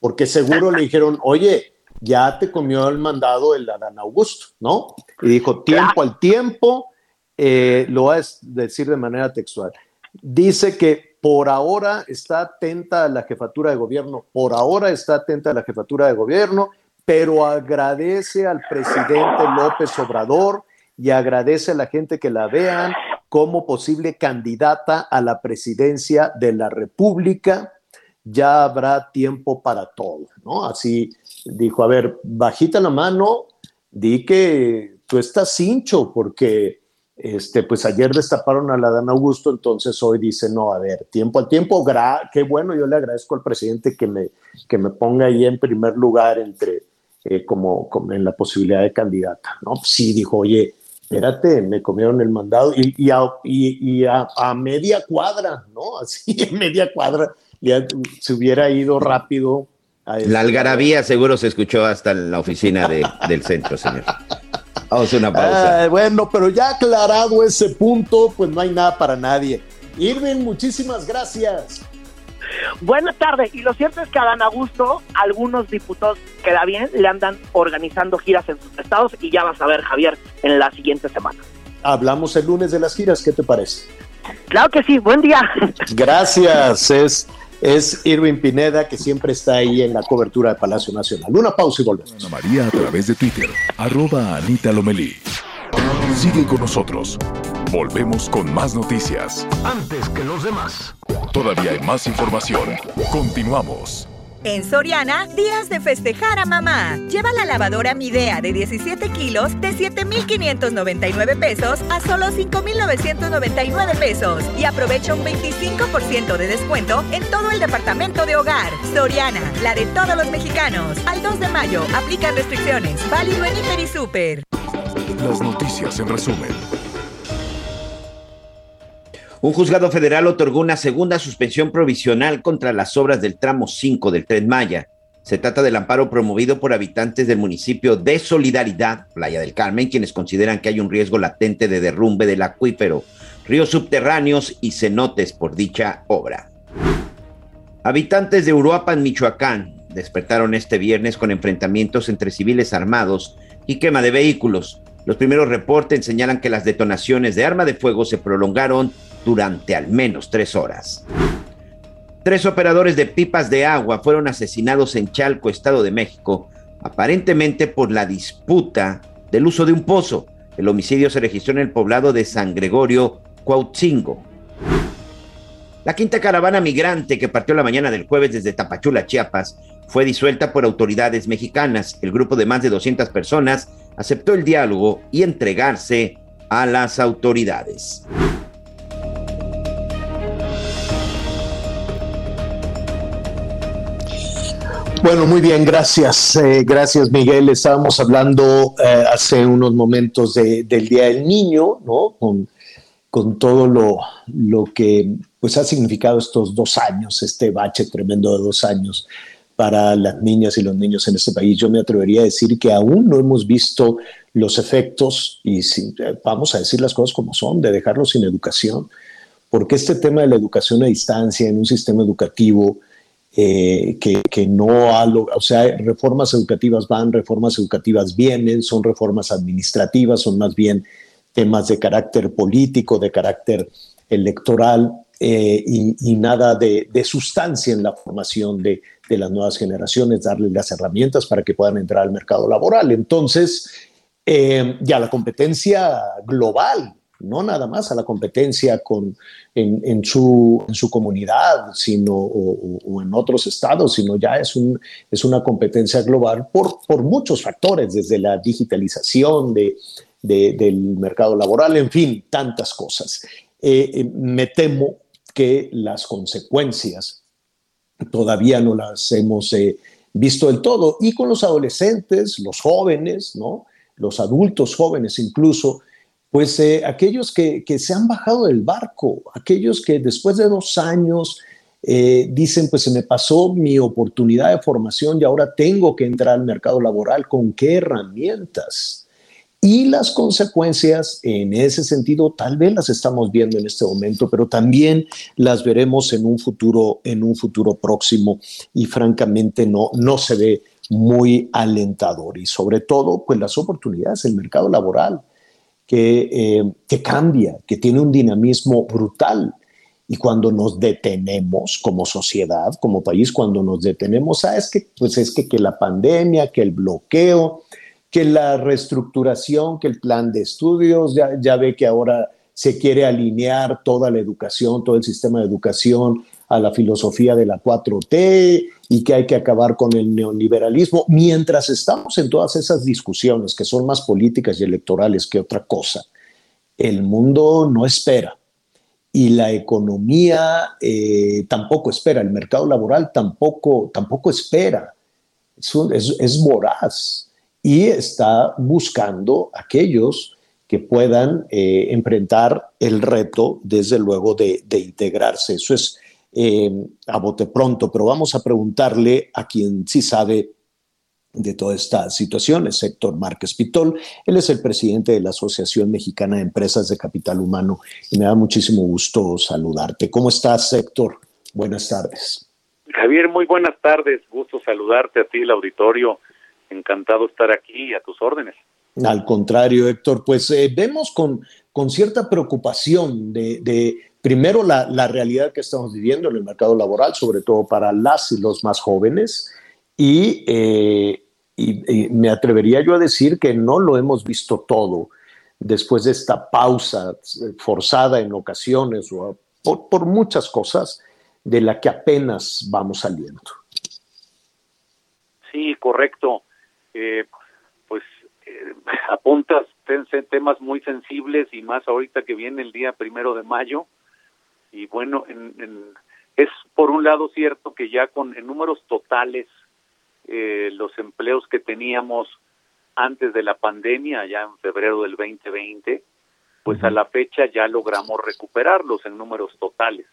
porque seguro le dijeron, oye, ya te comió el mandado el Adán Augusto, ¿no? Y dijo, tiempo al tiempo, eh, lo va a decir de manera textual. Dice que por ahora está atenta a la jefatura de gobierno, por ahora está atenta a la jefatura de gobierno, pero agradece al presidente López Obrador y agradece a la gente que la vean como posible candidata a la presidencia de la República. Ya habrá tiempo para todo, ¿no? Así dijo, a ver, bajita la mano, di que tú estás hincho, porque este, pues ayer destaparon a la Dan Augusto, entonces hoy dice, no, a ver, tiempo al tiempo, qué bueno, yo le agradezco al presidente que me, que me ponga ahí en primer lugar entre, eh, como, como en la posibilidad de candidata, ¿no? Sí, dijo, oye, espérate, me comieron el mandado y, y, a, y- y a- a media cuadra, ¿no? Así, a media cuadra, ya se hubiera ido rápido. a La algarabía seguro se escuchó hasta en la oficina de- del centro, señor. Vamos a una pausa. Ah, bueno, pero ya aclarado ese punto, pues no hay nada para nadie. Irving, muchísimas gracias. Buenas tardes. Y lo cierto es que a Dan Augusto, algunos diputados, queda bien, le andan organizando giras en sus estados y ya vas a ver, Javier, en la siguiente semana. Hablamos el lunes de las giras, ¿qué te parece? Claro que sí, buen día. Gracias, es, es Irving Pineda que siempre está ahí en la cobertura de Palacio Nacional. Una pausa y volvemos. Ana María a través de Twitter, arroba Anita Lomelí. Sigue con nosotros. Volvemos con más noticias. Antes que los demás. Todavía hay más información. Continuamos. En Soriana, días de festejar a mamá. Lleva la lavadora Midea de 17 kilos de 7,599 pesos a solo 5,999 pesos. Y aprovecha un 25% de descuento en todo el departamento de hogar. Soriana, la de todos los mexicanos. Al 2 de mayo, aplican restricciones. Válido en Hiper y Super. Las noticias en resumen. Un juzgado federal otorgó una segunda suspensión provisional contra las obras del tramo 5 del Tren Maya. Se trata del amparo promovido por habitantes del municipio de Solidaridad, Playa del Carmen, quienes consideran que hay un riesgo latente de derrumbe del acuífero, ríos subterráneos y cenotes por dicha obra. Habitantes de Uruapan, Michoacán, despertaron este viernes con enfrentamientos entre civiles armados y quema de vehículos. Los primeros reportes señalan que las detonaciones de arma de fuego se prolongaron durante al menos tres horas. Tres operadores de pipas de agua fueron asesinados en Chalco, Estado de México, aparentemente por la disputa del uso de un pozo. El homicidio se registró en el poblado de San Gregorio, Cuautzingo. La quinta caravana migrante que partió la mañana del jueves desde Tapachula, Chiapas, fue disuelta por autoridades mexicanas. El grupo de más de 200 personas aceptó el diálogo y entregarse a las autoridades. Bueno, muy bien, gracias. eh, gracias, Miguel. Estábamos hablando eh, hace unos momentos de- del Día del Niño, ¿no? Con, todo lo, lo que pues, ha significado estos dos años, este bache tremendo de dos años para las niñas y los niños en este país. Yo me atrevería a decir que aún no hemos visto los efectos, y si- eh, vamos a decir las cosas como son, de dejarlos sin educación, porque este tema de la educación a distancia en un sistema educativo eh, que, no ha o sea, reformas educativas van, reformas educativas vienen, son reformas administrativas, son más bien temas de carácter político, de carácter electoral. eh, y, y, nada de, sustancia en la formación de, de, las nuevas generaciones, darles las herramientas para que puedan entrar al mercado laboral. Entonces, eh, ya la competencia global, no nada más a la competencia con, en, en, su, en su, comunidad sino, o, o, en otros estados, sino ya es, un, es una competencia global por, por muchos factores, desde la digitalización de, de, del mercado laboral, en fin, tantas cosas. Eh, eh, me temo que las consecuencias todavía no las hemos eh, visto del todo. Y con los adolescentes, los jóvenes, ¿no? los adultos jóvenes incluso, pues eh, aquellos que, se han bajado del barco, aquellos que después de dos años eh, dicen, pues se me pasó mi oportunidad de formación y ahora tengo que entrar al mercado laboral, ¿con qué herramientas? Y las consecuencias en ese sentido tal vez las estamos viendo en este momento, pero también las veremos en un futuro, en un futuro próximo y francamente no, no se ve muy alentador. Y sobre todo, pues las oportunidades, el mercado laboral que, eh, que cambia, que tiene un dinamismo brutal. Y cuando nos detenemos como sociedad, como país, cuando nos detenemos, ah, es que, pues es que, que la pandemia, que el bloqueo, que la reestructuración, que el plan de estudios, ya, ya, ve que ahora se quiere alinear toda la educación, todo el sistema de educación a la filosofía de la 4T y que hay que acabar con el neoliberalismo. Mientras estamos en todas esas discusiones que son más políticas y electorales que otra cosa, el mundo no espera y la economía eh, tampoco espera, el mercado laboral tampoco, tampoco espera, es, es, es voraz y está buscando aquellos que puedan eh, enfrentar el reto, desde luego, de, de integrarse. Eso es eh, a bote pronto, pero vamos a preguntarle a quien sí sabe de toda esta situación, es Héctor Márquez Pitol. Él es el presidente de la Asociación Mexicana de Empresas de Capital Humano y me da muchísimo gusto saludarte. ¿Cómo estás, Héctor? Buenas tardes. Javier, muy buenas tardes. Gusto saludarte a ti, el auditorio encantado estar aquí a tus órdenes. Al contrario, Héctor, pues eh, vemos con, con, cierta preocupación de, de primero, la, realidad que estamos viviendo en el mercado laboral, sobre todo para las y los más jóvenes, y, eh, me atrevería yo a decir que no lo hemos visto todo. Después de esta pausa forzada en ocasiones o por, muchas cosas de la que apenas vamos saliendo. Sí, correcto. Eh, pues eh, apuntas temas muy sensibles y más ahorita que viene el día primero de mayo y bueno en, en, es por un lado cierto que ya con en números totales eh, los empleos que teníamos antes de la pandemia ya en febrero del 2020 pues a la fecha ya logramos recuperarlos en números totales.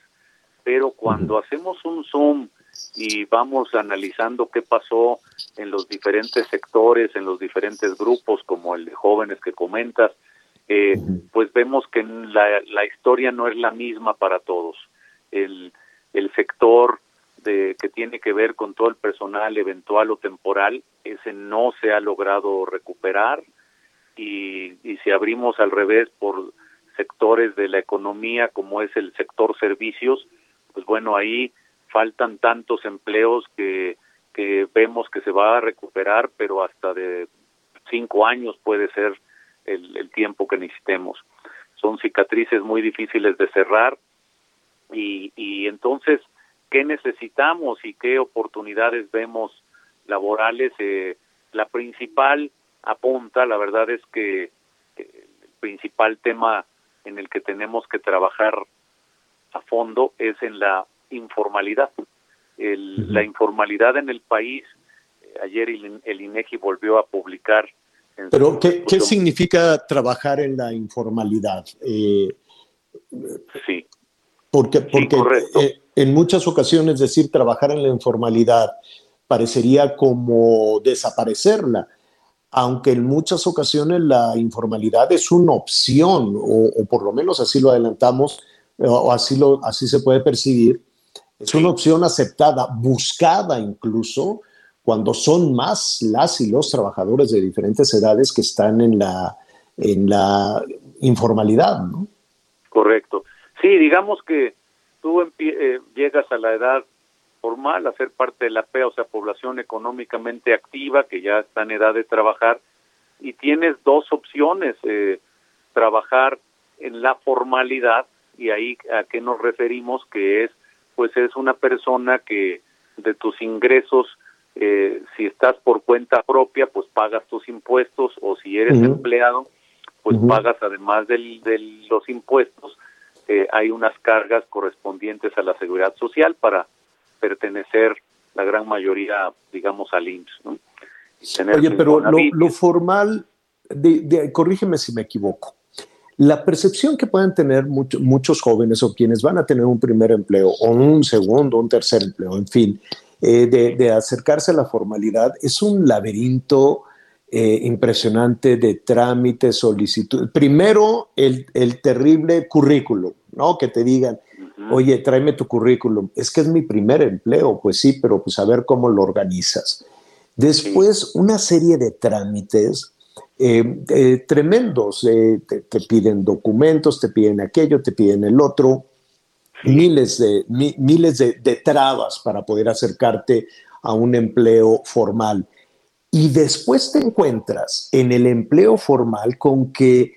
Pero cuando hacemos un zoom y vamos analizando qué pasó en los diferentes sectores, en los diferentes grupos, como el de jóvenes que comentas, eh, pues vemos que la, la, historia no es la misma para todos. El, el sector de, que tiene que ver con todo el personal eventual o temporal, ese no se ha logrado recuperar y, y si abrimos al revés por sectores de la economía como es el sector servicios, pues bueno, ahí faltan tantos empleos que, que vemos que se va a recuperar, pero hasta de cinco años puede ser el, el tiempo que necesitemos. Son cicatrices muy difíciles de cerrar y, y entonces, ¿qué necesitamos y qué oportunidades vemos laborales? Eh, la principal apunta, la verdad es que el principal tema en el que tenemos que trabajar a fondo es en la informalidad. El. La informalidad en el país, eh, ayer el, el, INEGI volvió a publicar. Pero, ¿qué, ¿qué, significa trabajar en la informalidad? Eh, sí. Porque, porque sí, eh, en muchas ocasiones decir trabajar en la informalidad parecería como desaparecerla, aunque en muchas ocasiones la informalidad es una opción, o, o por lo menos así lo adelantamos, o así, lo, así se puede percibir, es una opción aceptada, buscada incluso, cuando son más las y los trabajadores de diferentes edades que están en la, en la informalidad, ¿no? Correcto. Sí, digamos que tú eh, llegas a la edad formal a ser parte de la PEA, o sea, población económicamente activa que ya está en edad de trabajar, y tienes dos opciones, eh, trabajar en la formalidad, y ahí a qué nos referimos, que es, pues es una persona que de tus ingresos, eh, si estás por cuenta propia, pues pagas tus impuestos, o si eres empleado, pues pagas además del- de los impuestos, eh, hay unas cargas correspondientes a la seguridad social para pertenecer la gran mayoría, digamos, al IMSS. ¿no? Y tener Oye, pero lo formal, de- de- corrígeme si me equivoco. La percepción que pueden tener mucho- muchos jóvenes o quienes van a tener un primer empleo o un segundo, un tercer empleo, en fin, eh, de, de acercarse a la formalidad es un laberinto eh, impresionante de trámites, solicitud. Primero, el, el terrible currículum, ¿no? Que te digan, oye, tráeme tu currículum. Es que es mi primer empleo, pues sí, pero pues a ver cómo lo organizas. Después, una serie de trámites eh, eh, tremendos. eh, te, te piden documentos, te piden aquello, te piden el otro. Miles, de, mi- miles de trabas para poder acercarte a un empleo formal. Y después te encuentras en el empleo formal con que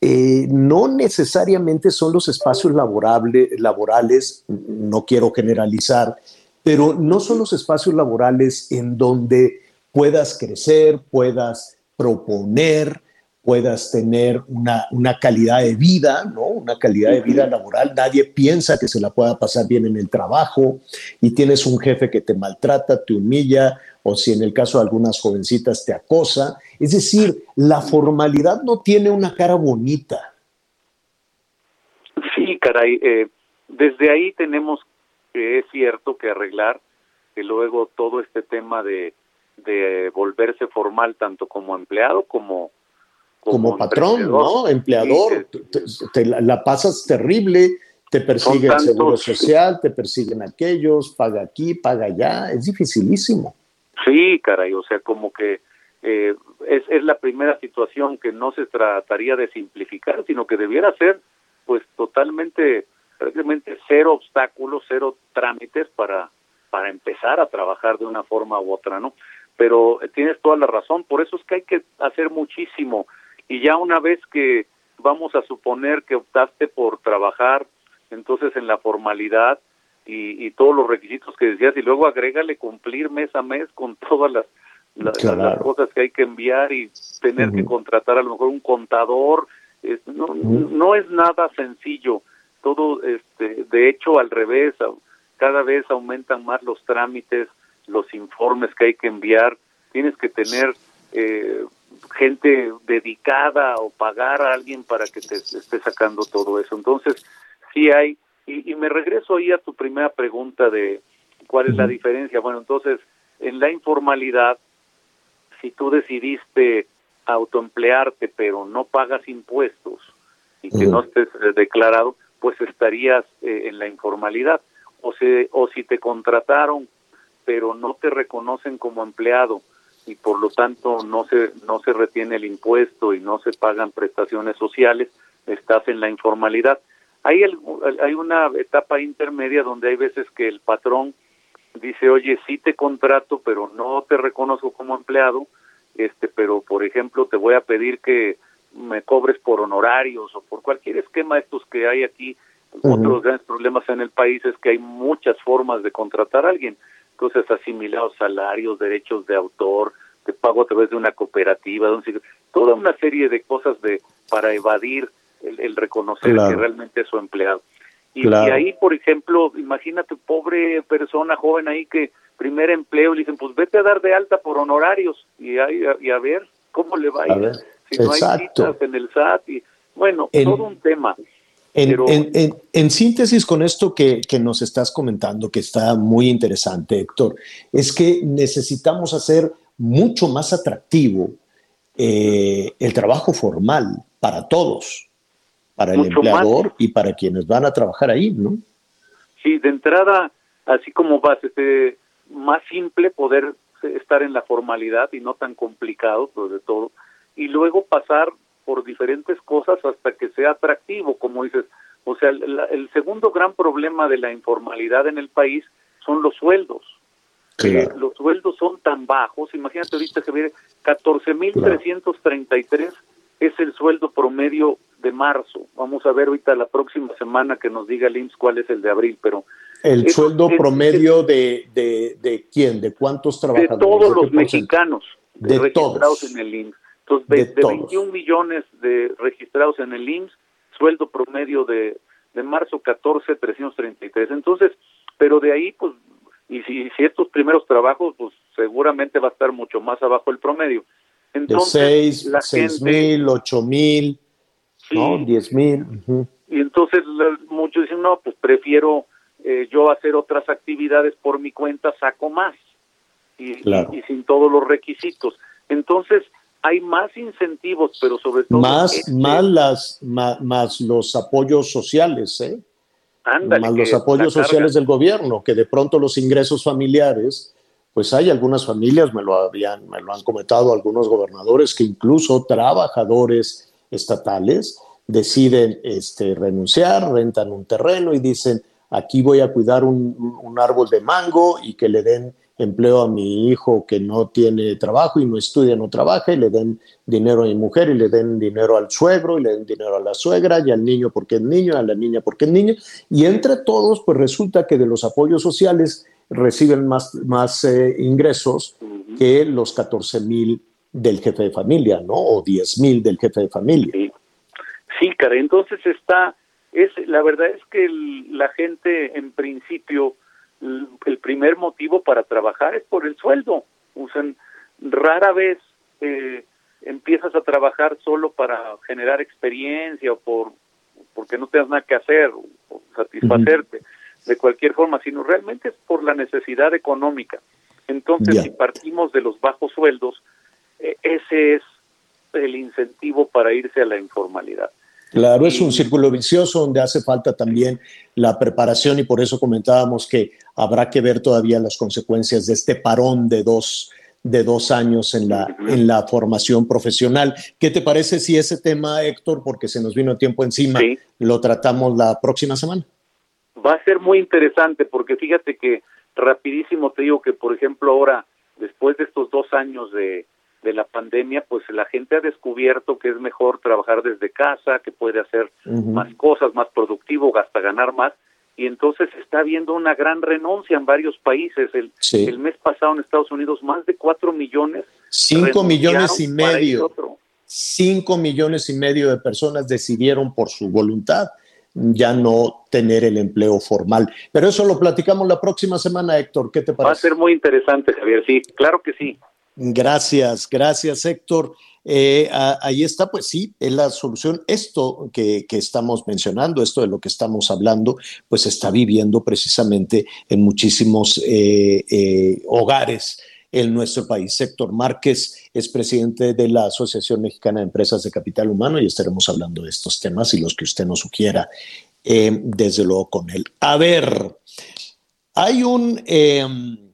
eh, no necesariamente son los espacios laborable- laborales, no quiero generalizar, pero no son los espacios laborales en donde puedas crecer, puedas proponer, puedas tener una, una calidad de vida, ¿no? Una calidad de vida laboral. Nadie piensa que se la pueda pasar bien en el trabajo y tienes un jefe que te maltrata, te humilla, o si en el caso de algunas jovencitas te acosa. Es decir, la formalidad no tiene una cara bonita. Sí, caray, eh, desde ahí tenemos que es cierto que arreglar que luego todo este tema de, de volverse formal tanto como empleado como Como patrón. ¿no? Empleador, Sí, te, te la, la pasas terrible, te persigue el seguro social, te persiguen aquellos, paga aquí, paga allá, es dificilísimo. Sí, caray, o sea, como que eh, es, es la primera situación que no se trataría de simplificar, sino que debiera ser, pues, totalmente, prácticamente cero obstáculos, cero trámites para, para empezar a trabajar de una forma u otra, ¿no? Pero eh, tienes toda la razón, por eso es que hay que hacer muchísimo. Y ya una vez que vamos a suponer que optaste por trabajar, entonces en la formalidad, y, y todos los requisitos que decías y luego agrégale cumplir mes a mes con todas las, la- Claro. las cosas que hay que enviar y tener que contratar a lo mejor un contador es- no, no es nada sencillo. Todo este de hecho al revés cada vez aumentan más los trámites los informes que hay que enviar. Tienes que tener eh, gente dedicada o pagar a alguien para que te esté sacando todo eso entonces sí hay y, y me regreso ahí a tu primera pregunta de cuál es la diferencia. Bueno, entonces, en la informalidad, si tú decidiste autoemplearte pero no pagas impuestos y que no estés eh, declarado, pues estarías eh, en la informalidad. O, se, o si te contrataron pero no te reconocen como empleado y por lo tanto no se no se retiene el impuesto y no se pagan prestaciones sociales, estás en la informalidad. Hay, el- hay una etapa intermedia donde hay veces que el patrón dice, oye, sí te contrato, pero no te reconozco como empleado, este, pero por ejemplo te voy a pedir que me cobres por honorarios o por cualquier esquema estos que hay aquí. Ujú. Otro de los grandes problemas en el país es que hay muchas formas de contratar a alguien. Entonces, asimilados salarios, derechos de autor, te pago a través de una cooperativa, de un toda una serie de cosas de para evadir el, el reconocer Claro. que realmente es su empleado. Y, Claro. y ahí, por ejemplo, imagínate, pobre persona joven ahí que primer empleo, le dicen, pues vete a dar de alta por honorarios y, ahí, y a ver cómo le va a A ir. Si no hay citas en el SAT y, bueno, En- todo un tema. En, Pero- en- en- en síntesis con esto que, que nos estás comentando, que está muy interesante, Héctor, es que necesitamos hacer mucho más atractivo eh, el trabajo formal para todos, para el empleador y para quienes van a trabajar ahí, ¿no? Sí, de entrada, así como vas, este, más simple poder estar en la formalidad y no tan complicado, pues de todo, y luego pasar por diferentes cosas hasta que sea atractivo, como dices, O sea, el, el segundo gran problema de la informalidad en el país son los sueldos. Eh, los sueldos son tan bajos, imagínate ahorita que viene 14.333 es el sueldo promedio de marzo. Vamos a ver ahorita la próxima semana que nos diga el IMSS cuál es el de abril, pero... ¿El sueldo promedio de, de, de, quién? ¿De cuántos trabajadores? De todos los mexicanos de registrados todos. en el IMSS. Entonces, de, de 21 millones de registrados en el IMSS, sueldo promedio de, de marzo 14,333. Entonces, pero de ahí, pues, y si, si estos primeros trabajos, pues seguramente va a estar mucho más abajo el promedio. Entonces, de 6, la 6 gente- mil, 8 mil, ¿no? 10 mil. Y entonces muchos dicen, no, pues prefiero eh, yo hacer otras actividades por mi cuenta, saco más. Y, Claro. y- y sin todos los requisitos. Entonces, hay más incentivos, pero sobre todo... Más, este, más, las, más, más los apoyos sociales, ¿eh? ándale, más los apoyos sociales del gobierno, que de pronto los ingresos familiares, pues hay algunas familias, me lo, habían, me lo han comentado algunos gobernadores, que incluso trabajadores estatales deciden este, renunciar, rentan un terreno y dicen, aquí voy a cuidar un, un árbol de mango y que le den empleo a mi hijo que no tiene trabajo y no estudia, no trabaja, y le den dinero a mi mujer, y le den dinero al suegro, y le den dinero a la suegra, y al niño porque es niño, a la niña porque es niño, y entre todos, pues resulta que de los apoyos sociales reciben más, más eh, ingresos que los 14 mil del jefe de familia, ¿no? O 10 mil del jefe de familia. Sí, cara, entonces está, es, la verdad es que el- la gente en principio, el primer motivo para trabajar es por el sueldo. Sea, rara vez eh, empiezas a trabajar solo para generar experiencia o por porque no tengas nada que hacer o satisfacerte de cualquier forma, sino realmente es por la necesidad económica. Entonces, si partimos de los bajos sueldos, eh, ese es el incentivo para irse a la informalidad. Claro, es un círculo vicioso donde hace falta también la preparación y por eso comentábamos que habrá que ver todavía las consecuencias de este parón de dos, de dos años en la, en la formación profesional. ¿Qué te parece si ese tema, Héctor, porque se nos vino tiempo encima, lo tratamos la próxima semana? Va a ser muy interesante porque fíjate que rapidísimo te digo que, por ejemplo, ahora, después de estos dos años de, de la pandemia, pues la gente ha descubierto que es mejor trabajar desde casa, que puede hacer más cosas, más productivo, hasta ganar más. Y entonces está habiendo una gran renuncia en varios países. El, Sí. el mes pasado en Estados Unidos, más de cuatro millones. Cinco millones y medio. otro. Cinco millones y medio de personas decidieron por su voluntad ya no tener el empleo formal. Pero eso lo platicamos la próxima semana, Héctor. ¿Qué te Va a parece? ser muy interesante, Javier. Sí, claro que sí. Gracias, gracias Héctor. Eh, ahí está, pues sí, es la solución. Esto que, estamos mencionando, esto de lo que estamos hablando, pues está viviendo precisamente en muchísimos eh, eh, hogares en nuestro país. Héctor Márquez es presidente de la Asociación Mexicana de Empresas de Capital Humano y estaremos hablando de estos temas y los que usted nos sugiera, desde luego con él. A ver, hay un...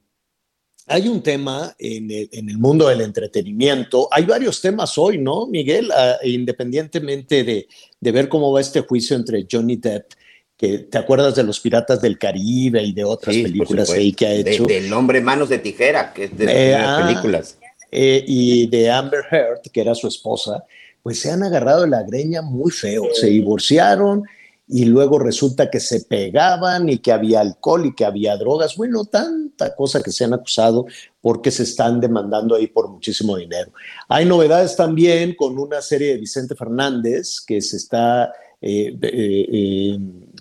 hay un tema en el, en el mundo del entretenimiento. Hay varios temas hoy, ¿no, Miguel? Ah, independientemente de, de ver cómo va este juicio entre Johnny Depp, que te acuerdas de los Piratas del Caribe y de otras Sí, películas ahí que ha De- hecho. del hombre manos de tijera, que es de las Eh, ah, películas. eh, y de Amber Heard, que era su esposa, pues se han agarrado la greña muy feo. Se divorciaron y luego resulta que se pegaban y que había alcohol y que había drogas. Bueno, tanta cosa que se han acusado porque se están demandando ahí por muchísimo dinero. Hay novedades también con una serie de Vicente Fernández que se está eh, eh, eh,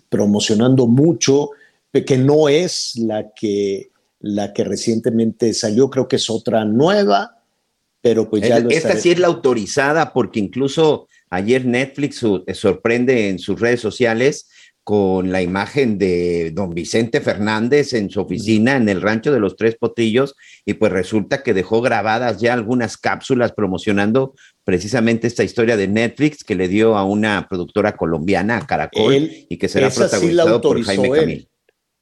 promocionando mucho, que no es la que, la que recientemente salió, creo que es otra nueva, pero pues ya Es- lo Esta sí es la autorizada porque incluso ayer Netflix eh, sorprende en sus redes sociales con la imagen de don Vicente Fernández en su oficina en el rancho de los Tres Potrillos y pues resulta que dejó grabadas ya algunas cápsulas promocionando precisamente esta historia de Netflix que le dio a una productora colombiana, a Caracol, Él- y que será sí protagonizado por Jaime él. Camil.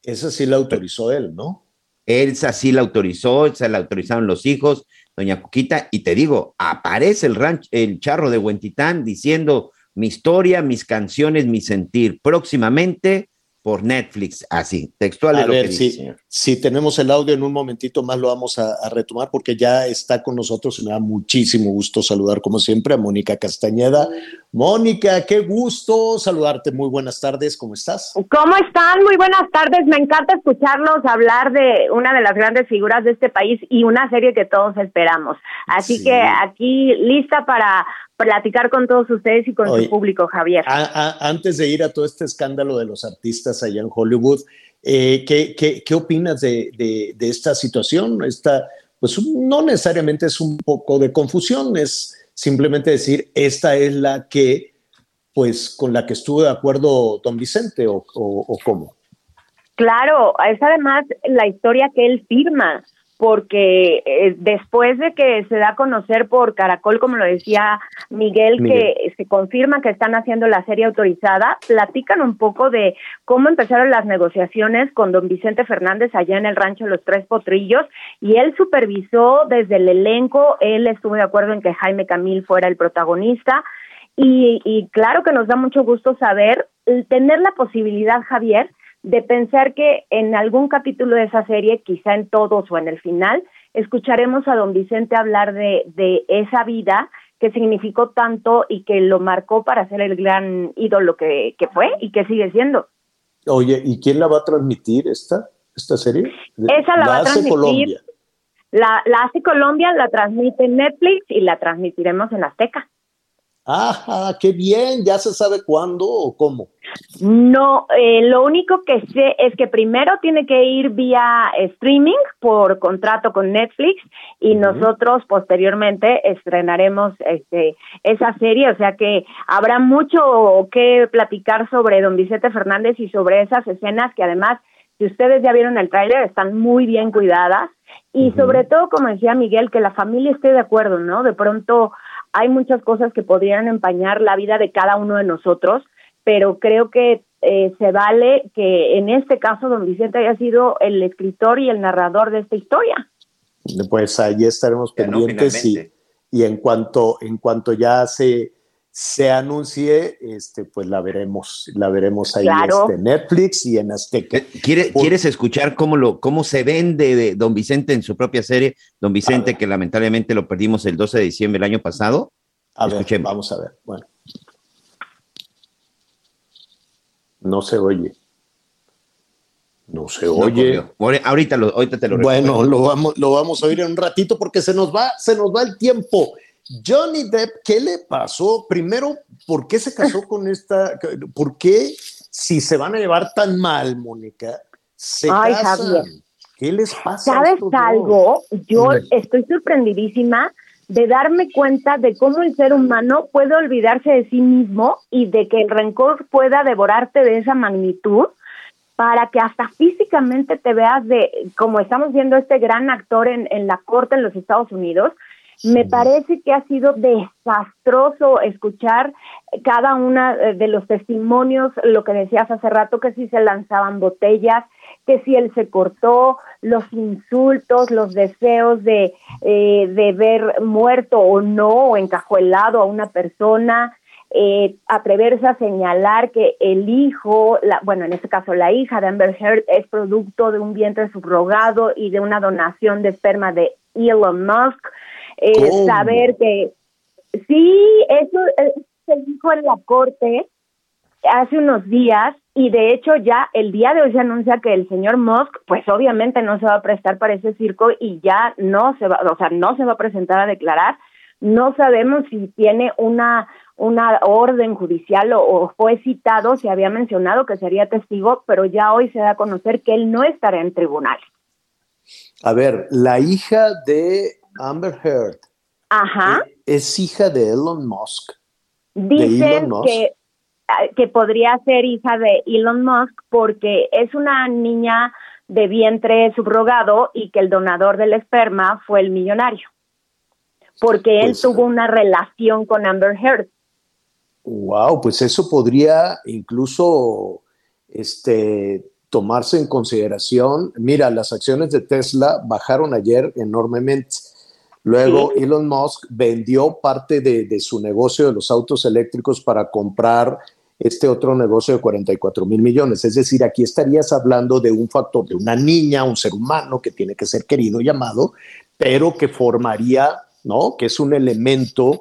Esa sí la autorizó él, ¿no? Elsa sí la autorizó, se la autorizaron los hijos, doña Cuquita, y te digo, aparece el rancho, el charro de Huentitán diciendo mi historia, mis canciones, mi sentir. Próximamente por Netflix, así, textual A lo ver, que dice, si, señor. si tenemos el audio en un momentito más lo vamos a, a retomar porque ya está con nosotros y me da muchísimo gusto saludar como siempre a Mónica Castañeda. Mónica, qué gusto saludarte. Muy buenas tardes, ¿cómo estás? ¿Cómo están? Muy buenas tardes. Me encanta escucharlos hablar de una de las grandes figuras de este país y una serie que todos esperamos. Así Sí. que aquí lista para platicar con todos ustedes y con Oye, su público, Javier. A- a- antes de ir a todo este escándalo de los artistas allá en Hollywood, eh, ¿qué, qué, qué opinas de, de- de esta situación? Esta, pues no necesariamente es un poco de confusión, es simplemente decir, esta es la que, pues con la que estuvo de acuerdo don Vicente o, o- o cómo. Claro, es además la historia que él firma, porque eh, después de que se da a conocer por Caracol, como lo decía Miguel, Miguel. que se confirma que están haciendo la serie autorizada, platican un poco de cómo empezaron las negociaciones con don Vicente Fernández allá en el rancho Los Tres Potrillos, y él supervisó desde el elenco, él estuvo de acuerdo en que Jaime Camil fuera el protagonista, y, y claro que nos da mucho gusto saber, tener la posibilidad, Javier, de pensar que en algún capítulo de esa serie, quizá en todos o en el final, escucharemos a don Vicente hablar de, de esa vida que significó tanto y que lo marcó para ser el gran ídolo que, que fue y que sigue siendo. Oye, ¿y quién la va a transmitir esta, esta serie? Esa la va a hace transmitir. Colombia. La, la hace Colombia, la transmite Netflix y la transmitiremos en Azteca. Ajá, qué bien, ya se sabe cuándo o cómo. No, eh, lo único que sé es que primero tiene que ir vía streaming por contrato con Netflix y nosotros posteriormente estrenaremos este esa serie, o sea que habrá mucho que platicar sobre Don Vicente Fernández y sobre esas escenas que además, si ustedes ya vieron el tráiler, están muy bien cuidadas y sobre todo, como decía Miguel, que la familia esté de acuerdo, ¿no? De pronto hay muchas cosas que podrían empañar la vida de cada uno de nosotros, pero creo que eh, se vale que en este caso don Vicente haya sido el escritor y el narrador de esta historia. Pues ahí estaremos pendientes y, y en cuanto en cuanto ya se se anuncie, este, pues la veremos, la veremos ahí Claro. este, en Netflix y en Azteca. ¿Quiere- ¿Quieres escuchar cómo, lo, cómo se vende de Don Vicente en su propia serie? Don Vicente, que lamentablemente lo perdimos el 12 de diciembre del año pasado. A ver, vamos a ver. Bueno. No se oye. No se No oye. corrió. Ahorita, lo, ahorita te lo Bueno, recuerdo. lo vamos, lo vamos a oír en un ratito porque se nos va, se nos va el tiempo. Johnny Depp, ¿qué le pasó? Primero, ¿por qué se casó con esta? ¿Por qué, si se van a llevar tan mal, Mónica, se Ay, casan? Javier. ¿Qué les pasa? ¿Sabes dos? algo? Yo estoy sorprendidísima de darme cuenta de cómo el ser humano puede olvidarse de sí mismo y de que el rencor pueda devorarte de esa magnitud para que hasta físicamente te veas de, como estamos viendo este gran actor en, en la corte en los Estados Unidos, me parece que ha sido desastroso escuchar cada una eh, de los testimonios, lo que decías hace rato, que si se lanzaban botellas, que si él se cortó, los insultos, los deseos de, eh, de ver muerto o no, o encajuelado a una persona, eh, atreverse a señalar que el hijo, la, bueno, en este caso la hija de Amber Heard es producto de un vientre subrogado y de una donación de esperma de Elon Musk, eh, saber que sí, eso eh, se dijo en la corte hace unos días y de hecho ya el día de hoy se anuncia que el señor Musk pues obviamente no se va a prestar para ese circo y ya no se va, o sea, no se va a presentar a declarar. No sabemos si tiene una una orden judicial o, o fue citado, se había mencionado que sería testigo, pero ya hoy se da a conocer que él no estará en tribunal. A ver, la hija de Amber Heard Ajá. es hija de Elon Musk. Dicen Elon Musk. que, ah, que podría ser hija de Elon Musk porque es una niña de vientre subrogado y que el donador del esperma fue el millonario. Porque él Pues, tuvo una relación con Amber Heard. Wow, pues eso podría incluso este, tomarse en consideración. Mira, las acciones de Tesla bajaron ayer enormemente. Luego Elon Musk vendió parte de, de, su negocio de los autos eléctricos para comprar este otro negocio de 44 mil millones. Es decir, aquí estarías hablando de un factor, de una niña, un ser humano que tiene que ser querido y amado, pero que formaría, ¿no? Que es un elemento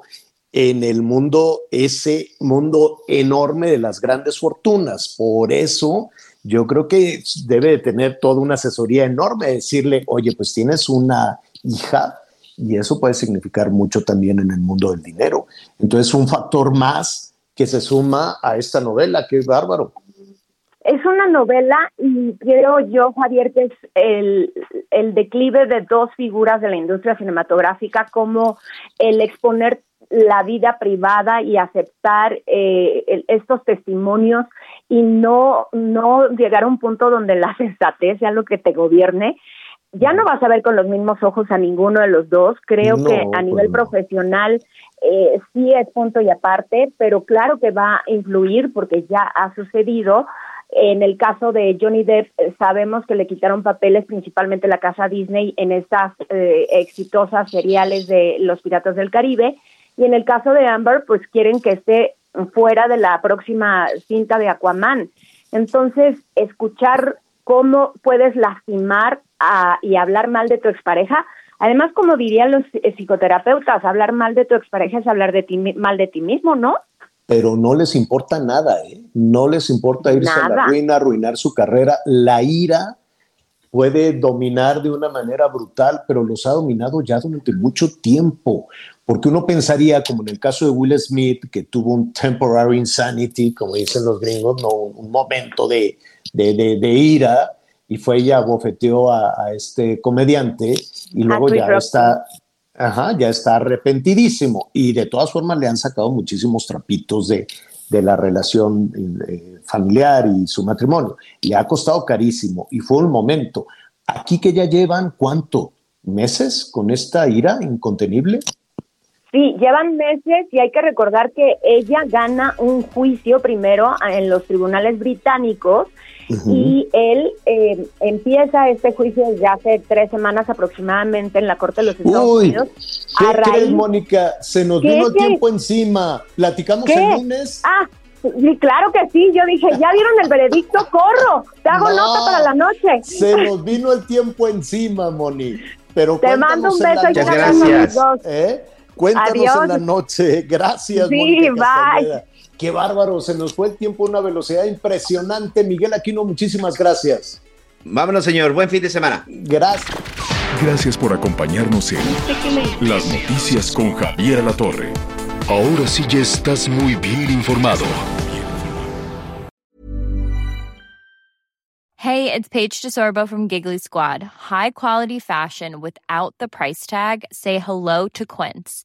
en el mundo, ese mundo enorme de las grandes fortunas. Por eso yo creo que debe de tener toda una asesoría enorme, decirle, oye, pues tienes una hija y eso puede significar mucho también en el mundo del dinero. Entonces, un factor más que se suma a esta novela, que es bárbaro. Es una novela y creo yo, Javier, que es el, el declive de dos figuras de la industria cinematográfica, como el exponer la vida privada y aceptar eh, estos testimonios y no, no llegar a un punto donde la sensatez sea lo que te gobierne. Ya no vas a ver con los mismos ojos a ninguno de los dos. Creo que a nivel profesional eh, sí es punto y aparte, pero claro que va a influir porque ya ha sucedido. En el caso de Johnny Depp, eh, sabemos que le quitaron papeles principalmente la casa Disney en estas eh, exitosas seriales de Los Piratas del Caribe y en el caso de Amber, pues quieren que esté fuera de la próxima cinta de Aquaman. Entonces, escuchar cómo puedes lastimar y hablar mal de tu expareja, además, como dirían los psicoterapeutas, hablar mal de tu expareja es hablar de ti, mal de ti mismo, ¿no? Pero no les importa nada, ¿eh? No les importa irse a la ruina, arruinar su carrera. La ira puede dominar de una manera brutal, pero los ha dominado ya durante mucho tiempo. Porque uno pensaría, como en el caso de Will Smith, que tuvo un temporary insanity, como dicen los gringos, ¿no? un momento de, de, de, ira, y fue ella bofeteó a, a, este comediante, y luego ya está, ajá, ya está arrepentidísimo. Y de todas formas le han sacado muchísimos trapitos de, de la relación eh, familiar y su matrimonio. Le ha costado carísimo y fue un momento. Aquí que ya llevan cuánto, meses con esta ira incontenible. Sí, llevan meses y hay que recordar que ella gana un juicio primero en los tribunales británicos y él eh, empieza este juicio ya hace tres semanas aproximadamente en la Corte de los Estados Unidos. ¿Qué crees, Mónica? Se nos vino el tiempo encima. ¿Platicamos el lunes? Ah, Sí, claro que sí. Yo dije, ¿ya vieron el veredicto? ¡Corro! Te hago nota para la noche. Se nos vino el tiempo encima, Moni. Pero Te mando un beso y gracias. ¿Eh? Cuéntanos en la noche. Gracias, sí, bye. Qué bárbaro, se nos fue el tiempo a una velocidad impresionante. Miguel Aquino, muchísimas gracias. Vámonos, señor. Buen fin de semana. Gracias. Gracias por acompañarnos en Las Noticias con Javier La Torre. Ahora sí ya estás muy bien informado. Hey, it's Paige DeSorbo from Giggly Squad. High quality fashion without the price tag. Say hello to Quince.